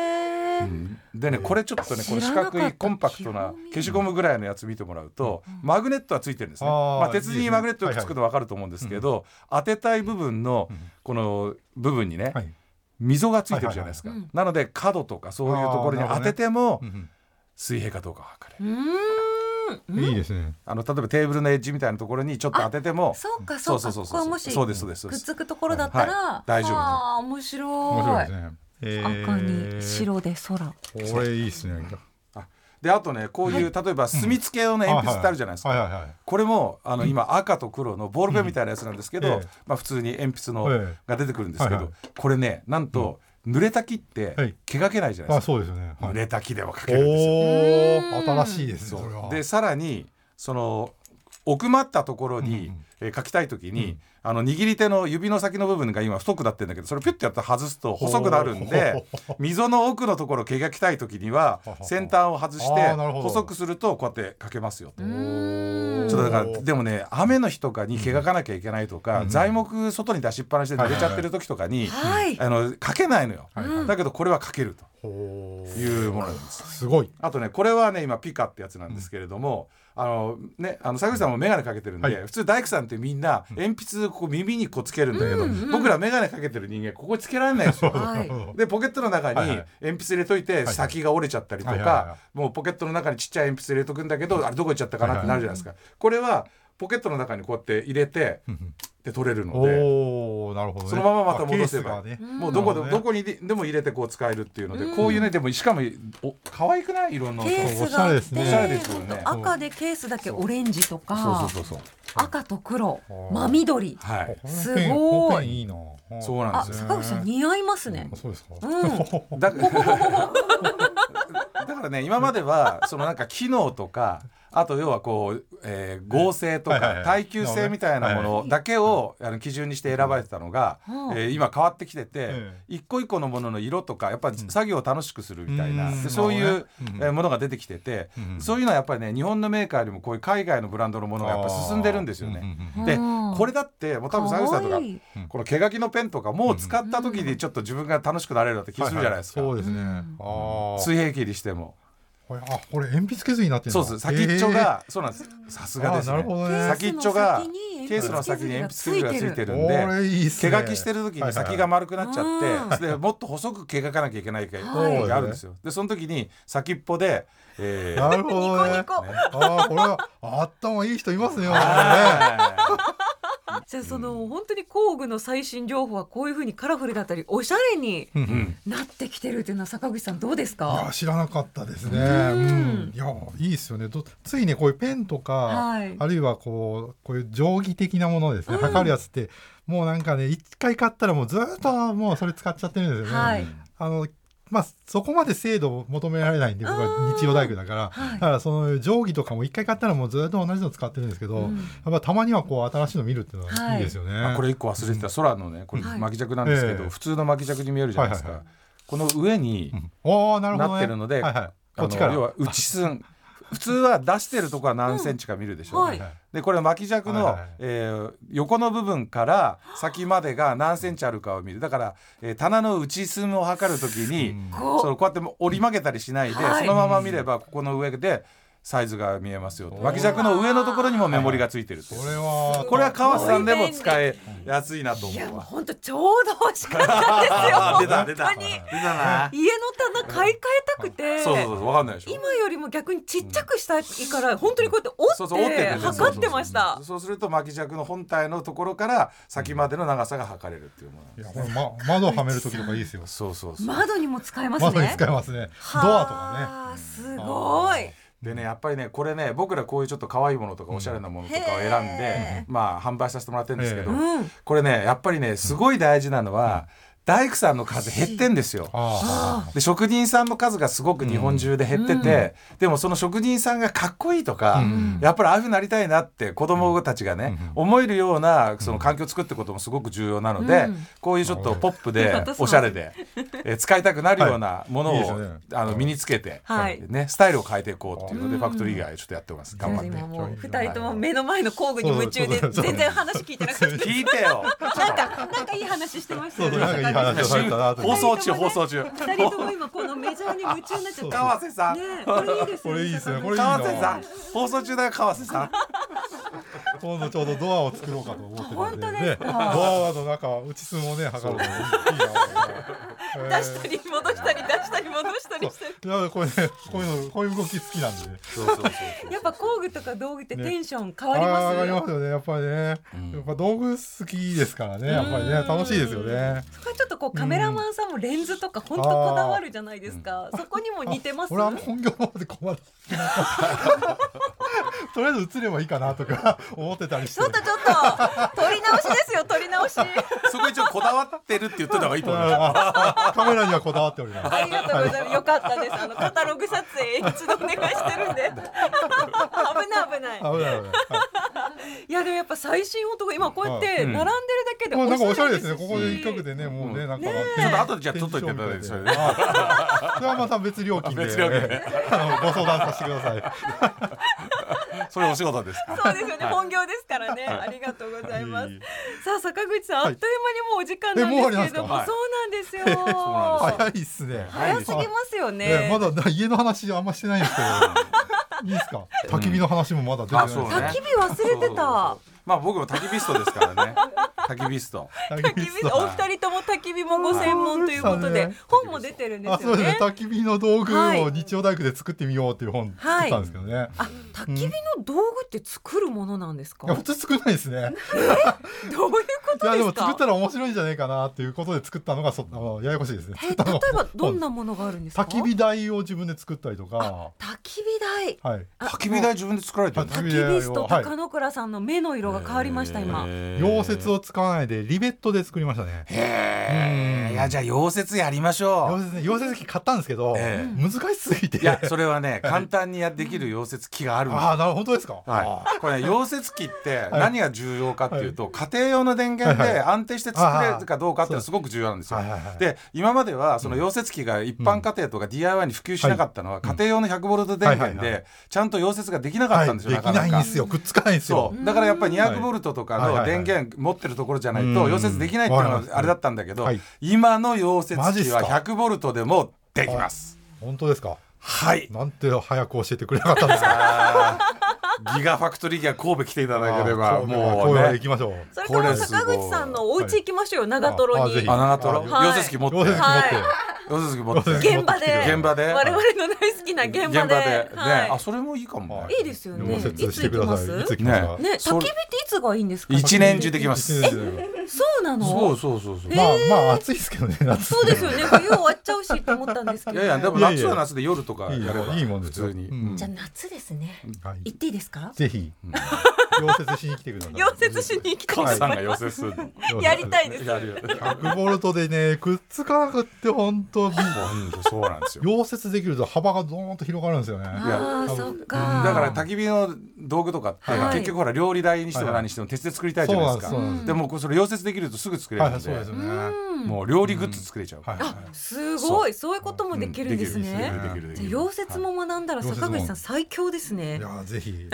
Speaker 3: うん。でねこれちょっとねこの四角いコンパクトな消しゴムぐらいのやつ見てもらうとマグネットはついてるんですね、まあ、鉄
Speaker 4: いいですね。
Speaker 3: にマグネットをくっつくと分かると思うんですけど当てたい部分の
Speaker 4: うん
Speaker 3: この部分にね
Speaker 4: はい。
Speaker 3: 溝がついてるじゃないですか。
Speaker 2: はいはいはい
Speaker 3: なので角とかそういうところに当てても
Speaker 4: うん
Speaker 3: 水平かどうか分かる。
Speaker 2: うーん。
Speaker 4: いいですね。
Speaker 3: あの例えばテーブルのエッジみたいなところにちょっと当てても
Speaker 2: そうかそうか。
Speaker 3: そうそうそうそう
Speaker 2: ここはもし
Speaker 3: そうですそうですそう
Speaker 2: くっつくところだったら、
Speaker 3: はい。大丈夫。
Speaker 2: ああ面白い。
Speaker 4: 面白いですね。えー
Speaker 2: 赤に白で空。
Speaker 4: これいいですね。
Speaker 3: であとねこういう、例えば墨付け用の鉛筆ってあるじゃないですか、これもあの今赤と黒のボールペンみたいなやつなんですけど、まあ、普通に鉛筆の
Speaker 4: ええ。
Speaker 3: が出てくるんですけど、
Speaker 4: はいはい。
Speaker 3: これねなんと、濡れた木って
Speaker 4: はい。
Speaker 3: 毛がけないじゃない
Speaker 4: あ
Speaker 3: ですか、
Speaker 4: そうですよね。はい。
Speaker 3: 濡れた木でもかけるんですよ。
Speaker 4: 新しいですね
Speaker 3: そ
Speaker 4: それは。
Speaker 3: うでさらにその奥まったところに、
Speaker 4: うんうん。
Speaker 3: えー書きたい時に、
Speaker 4: うん
Speaker 3: あの握り手の指の先の部分が今太くなってるんだけどそれピュッてやったら外すと細くなるんで溝の奥のところ毛がきたい時には先端を外して細くするとこうやって書けますよちょっとだからでもね雨の日とかに毛がかなきゃいけないとか、
Speaker 4: うん。
Speaker 3: 材木外に出しっぱなしで濡れちゃってる時とかに、
Speaker 2: はい
Speaker 3: あのかけないのよ、
Speaker 4: はい
Speaker 2: うん
Speaker 3: だけどこれはかける
Speaker 4: ほ
Speaker 3: というものなんです。
Speaker 4: すごい。
Speaker 3: あとねこれはね今ピカってやつなんですけれども、あのねあの坂口さんも眼鏡かけてるんで、
Speaker 4: はい。
Speaker 3: 普通大工さんってみんな鉛筆ここ耳にこうつけるんだけど、
Speaker 2: うんうん
Speaker 3: 僕ら眼鏡かけてる人間ここつけられないんですよ。
Speaker 2: はい。
Speaker 3: でポケットの中に鉛筆入れといて
Speaker 4: い
Speaker 3: 先が折れちゃったりと
Speaker 4: はいはいは
Speaker 3: かもうポケットの中にちっちゃい鉛筆入れとくんだけどあれどこ行っちゃったかなってなるじゃないですか。これはポケットの中にこうやって入れてで取れるので。
Speaker 4: おおなるほどね。
Speaker 3: そのまままた戻せば
Speaker 4: ね。
Speaker 3: もうどこで
Speaker 4: どね。
Speaker 3: どこにででも入れてこう使えるっていうので
Speaker 2: うん。
Speaker 3: こういうねでもしかもお可愛くない？色の
Speaker 2: ケース
Speaker 4: おし
Speaker 2: があって
Speaker 4: ゃれですね。
Speaker 3: おしゃれですよね。
Speaker 2: 赤でケースだけオレンジとか
Speaker 3: そうそうそうそう。
Speaker 2: 赤と黒真緑。
Speaker 3: はい。
Speaker 2: すごい。
Speaker 4: いいな。
Speaker 2: あ
Speaker 3: そうなんですよ
Speaker 2: 坂口さん似合いますね。
Speaker 4: あそうですか、
Speaker 2: うん。
Speaker 3: だ だからね今まではそのなんか機能とかあと要はこう、えー合成とか耐久性みたいなものだけをあの基準にして選ばれてたのが、
Speaker 2: うん
Speaker 3: えー今変わってきてて
Speaker 4: え
Speaker 3: 一個一個のものの色とかやっぱり作業を楽しくするみたいな
Speaker 4: うん。
Speaker 3: でそういうものが出てきてて
Speaker 4: うん。
Speaker 3: そういうのはやっぱりね日本のメーカーよりもこういう海外のブランドのものがやっぱ進んでるんですよね。で
Speaker 2: うん
Speaker 3: これだってもう多分坂口さんとか
Speaker 2: かわいい
Speaker 3: この毛書きのペンとかもう使った時にちょっと自分が楽しくなれるなって気するじゃないですか。水平切りしても
Speaker 4: これあこれ鉛筆削りになってる
Speaker 3: そうです。先っちょが、そうなんです。さすがですね。
Speaker 4: るほどね。
Speaker 3: 先っちょがケース
Speaker 2: の
Speaker 3: の先に
Speaker 2: 鉛
Speaker 3: 鉛筆削りがついてるんで
Speaker 4: これいいっす
Speaker 3: 毛
Speaker 4: ね
Speaker 3: 書きしてる時に先が
Speaker 4: はいはい。
Speaker 3: 丸くなっちゃ
Speaker 2: うん
Speaker 3: って、でもっと細く毛書かなきゃいけない時
Speaker 2: はい。
Speaker 3: があるんですよ。でその時に先っぽで、えー
Speaker 4: なるほどね。
Speaker 2: ニコニコ。
Speaker 4: ああこれは頭いい人いますね。
Speaker 3: は
Speaker 2: じゃあその本当に工具の最新情報はこういうふうにカラフルだったりおしゃれになってきてるっていうのは坂口さんどうです
Speaker 4: いや
Speaker 2: か
Speaker 4: 知らなかったですね。
Speaker 2: う
Speaker 4: うん。ん、いやいいですよね。どついねこういうペンとか、
Speaker 2: はい。
Speaker 4: あるいはこうこういう定規的なものですね、
Speaker 2: うん。
Speaker 4: 測るやつってもうなんかね一回買ったらもうずっともうそれ使っちゃってるんですよね。
Speaker 2: はい。
Speaker 4: あのまあそこまで精度を求められないんで僕は日曜大工だから。
Speaker 2: はい。
Speaker 4: だからその定規とかも一回買ったらもうずっと同じの使ってるんですけど、
Speaker 2: うん。
Speaker 4: やっぱたまにはこう新しいの見るっていうの
Speaker 2: は
Speaker 4: はい。いいですよね。
Speaker 3: あこれ一個忘れてた。空のねこれ
Speaker 2: はい。
Speaker 3: 巻き尺なんですけど、
Speaker 4: ええ。
Speaker 3: 普通の巻き尺に見えるじゃないですか、
Speaker 4: はいはい
Speaker 3: この上に、
Speaker 4: おおなるほど、ね、
Speaker 3: なってるので
Speaker 4: はいはい、っちから。
Speaker 3: の要は内寸普通は出してるとこは何センチか見るでしょ、
Speaker 2: はい。
Speaker 3: でこれ巻き尺の、
Speaker 4: はいはい
Speaker 3: えー横の部分から先までが何センチあるかを見る。だから、えー棚の内寸を測るときに、そのこうやって折り曲げたりしないで、
Speaker 2: はい。
Speaker 3: そのまま見ればここの上でサイズが見えますよと。巻き尺の上のところにもメモリがついてる
Speaker 4: これは
Speaker 3: これは川瀬さんでも使いやすいなと
Speaker 2: いやもう
Speaker 3: 思うわ。
Speaker 2: 本当ちょうど欲しかったですよ。
Speaker 3: 出た出た。
Speaker 2: 本当に。
Speaker 3: 出たな。
Speaker 2: 家の棚買い替えたくて。
Speaker 3: そうそうそうわかんないでしょ。
Speaker 2: 今よりも逆にちっちゃくしたいから本当にこうやって折
Speaker 3: って
Speaker 2: 測ってました。
Speaker 3: そうすると巻き尺の本体のところから先までの長さが測れるっていうもの
Speaker 4: いやこれ、ま、窓はめる時とかいいですよ。
Speaker 3: そうそうそう。
Speaker 2: 窓にも使えますね。
Speaker 4: 窓に使えますね。ドアとか
Speaker 2: かねすごい
Speaker 3: でねやっぱりねこれね僕らこういうちょっと可愛いものとかおしゃれなものとかを選ん
Speaker 2: へ
Speaker 3: で、まあ販売させてもらってるんですけど、
Speaker 2: うん。
Speaker 3: これねやっぱりねすごい大事なのは、大工さんの数減ってんですよ。
Speaker 4: あ
Speaker 3: で職人さんの数がすごく日本中で減ってて、でもその職人さんがかっこいいとか、
Speaker 4: うん
Speaker 3: やっぱりああいうふうになりたいなって子供たちがね、
Speaker 4: うん
Speaker 3: 思えるようなその環境を作っていくこともすごく重要なので、
Speaker 2: うん
Speaker 3: こういうちょっとポップで おしゃれで、えー使いたくなるようなものを、
Speaker 4: はいいいね。
Speaker 3: あの身につけて、
Speaker 2: はい。
Speaker 3: ね、スタイルを変えていこうっていうので、
Speaker 2: うん。
Speaker 3: ファクトリー以外ちょっとやってます。頑張って。
Speaker 2: 今もう
Speaker 4: はい。
Speaker 2: 二人とも目の前の工具に夢中で全然話聞いてなかった。
Speaker 3: 聞いてよ。
Speaker 2: なんかなんかいい話してましたよね
Speaker 4: 話をされたなと
Speaker 3: 放送中放送中。
Speaker 2: 二人とも今このメジャーに夢中になっちゃった。
Speaker 3: 川瀬さん、
Speaker 2: これいいです
Speaker 4: これいいですねこれいいな
Speaker 3: 川瀬さん。放送中だよ川瀬さん。
Speaker 4: 今度ちょうどドアを作ろうかと思ってたんで。ね
Speaker 2: か？
Speaker 4: ドアの中内寸をね測るのいいな
Speaker 2: 出したり戻したり出したり戻したりしてる。
Speaker 4: いやこれねこういうのこういう動き好きなんでね。
Speaker 3: そうそうそうそう
Speaker 2: やっぱ工具とか道具って
Speaker 4: ね。
Speaker 2: テンション変わります
Speaker 4: あー上がり
Speaker 2: よ
Speaker 4: ますよねやっぱりね、
Speaker 3: うん。
Speaker 4: やっぱ道具好きですからねやっぱりね
Speaker 2: うん
Speaker 4: 楽しいですよね。
Speaker 2: そこはちょっとこうカメラマンさんもレンズとか本当こだわるじゃないですか。そこにも似てます
Speaker 4: 俺は本業の方で困る。とりあえず映ればいいかなとか思ってたりして。
Speaker 2: ちょっとちょっと撮り直しですよ撮り直し。
Speaker 3: そこ一応こだわってるって言ってた方がいいと思います
Speaker 4: あカメラにはこだわっております。
Speaker 2: ありがとうございます。よかったです。あのカタログ撮影一度お願いしてるんで。危ない危ない。
Speaker 4: 危ない危ない。はい。
Speaker 2: いやでもやっぱ最新音が今こうやって並んでるだけで
Speaker 4: もうなんかおしゃれ
Speaker 2: で
Speaker 4: ですね。ここで一角でね、もうね、なんか。
Speaker 3: ちょっと後でじゃあ撮っといていただいてそれで
Speaker 4: あそれはまた別料金で。
Speaker 3: 別料金で
Speaker 4: あのご相談させてください。
Speaker 3: それお仕事ですか？
Speaker 2: そうですよね。
Speaker 3: はい
Speaker 2: 本業ですからね。ありがとうございます。さあ坂口さん、
Speaker 4: はい
Speaker 2: あっという間にもうお時間なんですけれども、そうなんですよ。
Speaker 4: 早いっすね。
Speaker 2: 早すぎますよね。
Speaker 4: ねまだ家の話あんましてないんですけど。いいですか？焚き火の話もまだ出てないです
Speaker 3: あそうね
Speaker 2: 焚き火忘れてた。
Speaker 3: まあ僕も焚き火ストですからね焚き火スト。
Speaker 4: 焚
Speaker 2: 焚き火お二人とも焚き火もご専門ということで本も出てるんで
Speaker 4: あ、
Speaker 2: すよね。
Speaker 4: そうですね。。焚き火の道具
Speaker 2: はい。
Speaker 4: を日曜大工で作ってみようっていう本作ったんですけどね。
Speaker 2: あ焚き火の道具って作るものなんですか、
Speaker 4: いや普通作らないですね。
Speaker 2: どういうこと
Speaker 4: いやでも作ったら面白いんじゃないかなっていうことで作ったのがそあのややこしいですね。
Speaker 2: 例えばどんなものがあるんですか？
Speaker 4: 焚き火台を自分で作ったりとか、
Speaker 2: 焚き火台。
Speaker 4: はい。
Speaker 2: あ
Speaker 3: 焚き火台自分で作られてるんです
Speaker 4: 焚
Speaker 2: き火スト
Speaker 4: はい。
Speaker 2: 高野倉さんの目の色が変わりました今。
Speaker 4: 溶接を使わないでリベットで作りましたね。
Speaker 3: へえ。
Speaker 4: うん。
Speaker 3: いやじゃあ溶接やりましょう。
Speaker 4: 溶接ね溶接機買ったんですけど、
Speaker 3: え
Speaker 4: 難しすぎて。
Speaker 3: いやそれはね簡単にやできる溶接機がある
Speaker 4: ああなるほどですか。
Speaker 3: はい、これね溶接機って何が重要かっていうと、家庭用の電源で安定して作れるかどうかっていうのはすごく重要なんですよ。
Speaker 4: はいはいはい。
Speaker 3: で今まではその溶接機が一般家庭とか DIY に普及しなかったのは、家庭用の100ボルト電源
Speaker 4: はいはいは
Speaker 3: でちゃんと溶接ができなかったんですよ、
Speaker 4: はい、できないん
Speaker 3: なかなか。
Speaker 4: ですよくっつかないんですよ。
Speaker 3: だからやっぱり200ボルトとかの
Speaker 4: はいはいはい。
Speaker 3: 電源持ってるところじゃないと
Speaker 4: うん。
Speaker 3: 溶接できないっていうの
Speaker 4: はい
Speaker 3: があれだったんだけど、
Speaker 4: はい。
Speaker 3: 今の溶接機は
Speaker 4: マジっすか
Speaker 3: ？100ボルトでもできます。
Speaker 4: 本当ですか？
Speaker 3: はい。
Speaker 4: なんて早く教えてくれなかったんですか？
Speaker 3: ギガファクトリーギア神戸来ていただければもうね。
Speaker 4: 行きましょう。
Speaker 2: それから
Speaker 3: これ
Speaker 2: 坂口さんのお家行きましょうよ。長瀞に。
Speaker 4: あ
Speaker 3: 長瀞？
Speaker 2: はい。
Speaker 3: 溶接機持って。
Speaker 4: 溶接機持って、
Speaker 2: はい
Speaker 3: 溶接機持って
Speaker 2: 現場で。
Speaker 3: 現場で。
Speaker 2: 我々の大好きな現場で。
Speaker 3: ね
Speaker 2: はい。
Speaker 3: あそれもいいかもね。
Speaker 2: いいですよね。
Speaker 4: 溶接してください。いつ行き
Speaker 3: ね
Speaker 4: ますか、
Speaker 2: ね。焚き火っていつがいいんですか？
Speaker 3: 一年中できます。
Speaker 2: そうなの？
Speaker 3: そうそうそうそう。
Speaker 4: まあまあ暑いですけどね夏。
Speaker 2: そうですよね。冬終わっちゃうしと思ったんですけど。
Speaker 3: いやいやでも夏は夏で夜とかやれば
Speaker 4: いいいいもんですよ。
Speaker 3: 普通に。
Speaker 4: うん。
Speaker 3: うん。
Speaker 2: じゃあ夏ですね。
Speaker 4: はい。
Speaker 2: 行っていいですか？
Speaker 4: ぜひ。
Speaker 3: うん
Speaker 4: 溶接しに来てください
Speaker 2: 溶接しに行きたい。
Speaker 3: 母さんが溶接するの。
Speaker 2: やりたいです。
Speaker 3: やるよ
Speaker 4: 100ボルトでねくっつかなくって本当に。
Speaker 3: そうなんですよ。
Speaker 4: 溶接できると幅がドーンと広がるんですよね。
Speaker 2: ああそっか。
Speaker 3: だから焚き火の道具とかって
Speaker 2: はい。
Speaker 3: 結局ほら料理台にしても何にしても鉄で作りたいじゃないですか。
Speaker 4: そうなんです
Speaker 3: でもそれ溶接できるとすぐ作れ
Speaker 4: はい
Speaker 3: るんでもう料理グッズ作れちゃう
Speaker 4: はい
Speaker 2: あすごい。そう。いうこともできるんです
Speaker 3: うん。
Speaker 2: ね溶接も学んだら
Speaker 4: はい
Speaker 2: 坂口さん最強ですね。
Speaker 4: いやぜひ。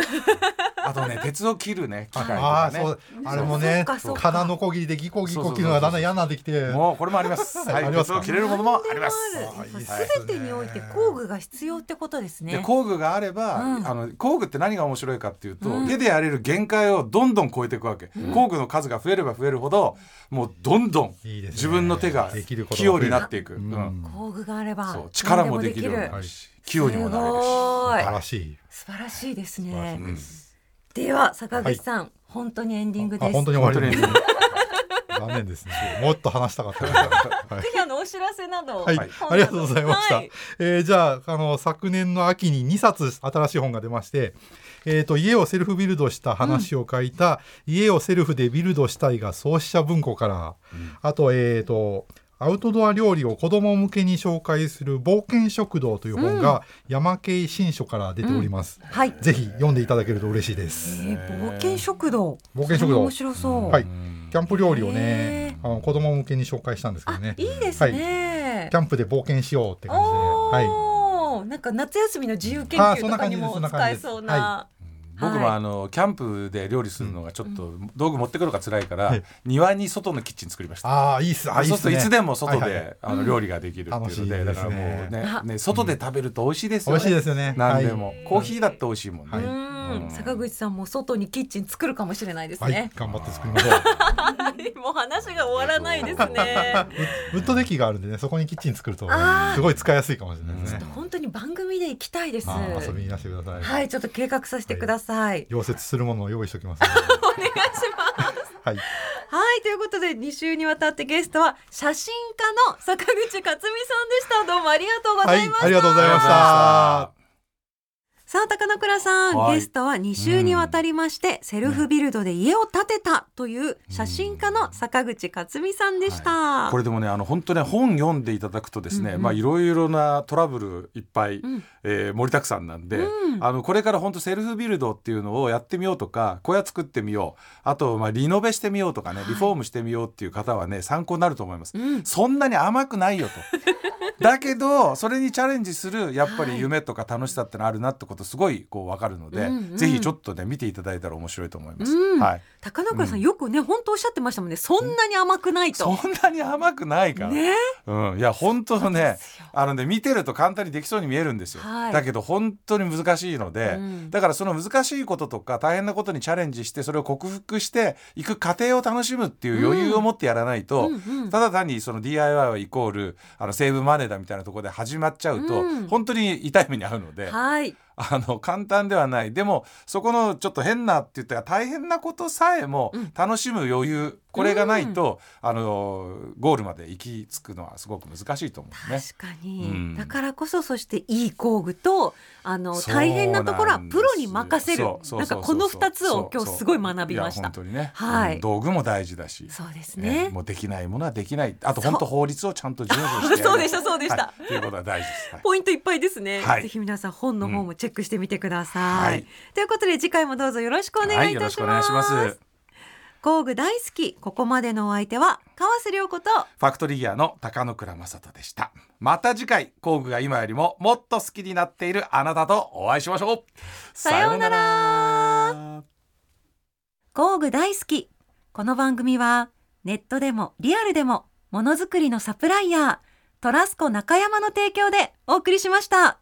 Speaker 3: あとね鉄を切るね機械と
Speaker 4: ああ
Speaker 3: かね
Speaker 4: そうあれもね金のこぎりでギコギコ切るのがだんだん嫌になってきて
Speaker 3: もうこれもあります。はい、
Speaker 4: ありますか
Speaker 3: 鉄を切れるものもあります。
Speaker 4: す
Speaker 2: べてにおいて工具が必要ってことです
Speaker 3: で
Speaker 2: ね
Speaker 3: 工具があれば、
Speaker 2: うん
Speaker 3: あの工具って何が面白いかっていうと、
Speaker 2: うん
Speaker 3: 手でやれる限界をどんどん超えていくわけ、工具の数が増えれば増えるほどもうどんどん自分の手が器用になっていく、
Speaker 4: う
Speaker 3: うん
Speaker 4: ん
Speaker 2: 工具があれば
Speaker 3: 力もできるように
Speaker 2: 何も
Speaker 3: なるし器用にもなれるし。
Speaker 4: 素晴らしい
Speaker 2: 素晴らしいです
Speaker 4: 素晴らし
Speaker 2: ね
Speaker 4: いで
Speaker 2: は坂口さん、本当にエンディングです。
Speaker 4: あ本当に終わり。で す残念ですね。もっと話したかった はい。
Speaker 2: ぜひあのお知らせなど
Speaker 4: はい、
Speaker 3: はい
Speaker 4: ありがとうございました。
Speaker 2: はい。
Speaker 4: えーじゃあ、あの昨年の秋に2冊新しい本が出まして。えー、と家をセルフビルドした話を書いた、家をセルフでビルドしたいが創始者文庫から、あと,、えー、とアウトドア料理を子ども向けに紹介する「冒険食堂」という本が、山系新書から出ております、
Speaker 2: はい。
Speaker 4: ぜひ読んでいただけると嬉しいで
Speaker 2: え
Speaker 4: す、
Speaker 2: ー、冒険食堂。
Speaker 4: 冒険食堂。
Speaker 2: 面白そう、
Speaker 4: はい。
Speaker 3: うん
Speaker 4: キャンプ料理を
Speaker 2: へ
Speaker 4: ねあの子ども向けに紹介したんですけどね。
Speaker 2: いいですね、
Speaker 4: キャンプで冒険しようって感じで、はい、
Speaker 2: なんか夏休みの自由研究とかにも使えそうな。
Speaker 3: 僕も
Speaker 2: はい。
Speaker 3: あのキャンプで料理するのがちょっと道具持ってくるのが辛いから、
Speaker 4: はい。
Speaker 3: 庭に外のキッチン作りました。
Speaker 4: ああいいっす。あいい
Speaker 3: そう
Speaker 4: っすね。
Speaker 3: するといつでも外で、あの料理ができるっていうので、だからもうね
Speaker 2: あ
Speaker 3: ね外で食べると美味しいです
Speaker 4: 美
Speaker 3: よね。
Speaker 4: 味しいですよね。
Speaker 3: 何でも、
Speaker 2: はい
Speaker 3: コーヒーだって美味しいもんね。
Speaker 2: 坂口さんも外にキッチン作るかもしれないです
Speaker 4: はい、
Speaker 2: ね。
Speaker 4: 頑張って作りましょう
Speaker 2: もう話が終わらないですね。
Speaker 4: ウッドデッキがあるんでねそこにキッチン作るとすごい使いやすいかもしれないですね、
Speaker 2: 本当に番組で行きたいです。
Speaker 4: 遊びにいらしてください、
Speaker 2: はい、ちょっと計画させてください。
Speaker 4: 溶接するものを用意しておきます
Speaker 2: お願いします。
Speaker 4: はい
Speaker 2: はい、ということで2週にわたってゲストは写真家の坂口克美さんでした。どうもありがとうございました。
Speaker 4: はいありがとうございました
Speaker 2: さあ高野倉さん、
Speaker 3: はい。
Speaker 2: ゲストは2週にわたりまして、セルフビルドで家を建てたという写真家の坂口克美さんでした。
Speaker 3: これでもねあの本当ね本読んでいただくとですね、
Speaker 2: うんうん。
Speaker 3: まあいろいろなトラブルいっぱい、
Speaker 2: うん。
Speaker 3: えー盛りだくさんなんで、
Speaker 2: うん。
Speaker 3: あのこれから本当セルフビルドっていうのをやってみようとか小屋作ってみよう。あとまあリノベしてみようとかねリフォームしてみようっていう方はね参考になると思います。
Speaker 2: うん。
Speaker 3: そんなに甘くないよと。だけどそれにチャレンジするやっぱり夢とか楽しさってのあるなってことすごいこう分かるので、
Speaker 2: うんうん。
Speaker 3: ぜひちょっとね見ていただいたら面白いと思います。
Speaker 2: うん。
Speaker 3: はい、
Speaker 2: 高野倉さん、よくね本当おっしゃってましたもんねそんなに甘くないと。
Speaker 3: そんなに甘くないから。
Speaker 2: ね。
Speaker 3: うん、いや本当ねあのね見てると簡単にできそうに見えるんですよ、
Speaker 2: はい。
Speaker 3: だけど本当に難しいので、
Speaker 2: うん。
Speaker 3: だからその難しいこととか大変なことにチャレンジしてそれを克服していく過程を楽しむっていう余裕を持ってやらないと、
Speaker 2: うんうん。
Speaker 3: ただ単にその DIY はイコールあのセーブマネーだみたいなところで始まっちゃうと、
Speaker 2: うん。
Speaker 3: 本当に痛い目に遭うので、
Speaker 2: はい。
Speaker 3: あの簡単ではない。でもそこのちょっと変なって言ったら大変なことさえも
Speaker 2: うん。
Speaker 3: 楽しむ余裕、これがないと、あのゴールまで行き着くのはすごく難しいと思うね。
Speaker 2: 確かに、
Speaker 3: うん。
Speaker 2: だからこそそしていい工具とあの大変なところはプロに任せる。なんかこの二つを今日すごい学びました。
Speaker 3: 本当にね、
Speaker 2: はい。
Speaker 3: うん道具も大事だし、
Speaker 2: そうです
Speaker 3: ね。
Speaker 2: ね
Speaker 3: もうできないものはできない。あと本当法律をちゃんと遵守して
Speaker 2: そう。でしたそうでした。
Speaker 3: はい。ということは大事です。はい。
Speaker 2: ポイントいっぱいですね、
Speaker 3: はい。
Speaker 2: ぜひ皆さん本の方もチェックしてみてください、
Speaker 3: はい。
Speaker 2: ということで次回もどうぞよろしくお願いいたします,、
Speaker 3: はい、よろしくお願いします。
Speaker 2: 工具大好きここまでのお相手は川瀬良子と
Speaker 3: ファクトリーギアの高野倉正人でした。また次回工具が今よりももっと好きになっているあなたとお会いしましょう。
Speaker 2: さようなら
Speaker 3: さようなら
Speaker 2: 工具大好きこの番組はネットでもリアルでもものづくりのサプライヤートラスコ中山の提供でお送りしました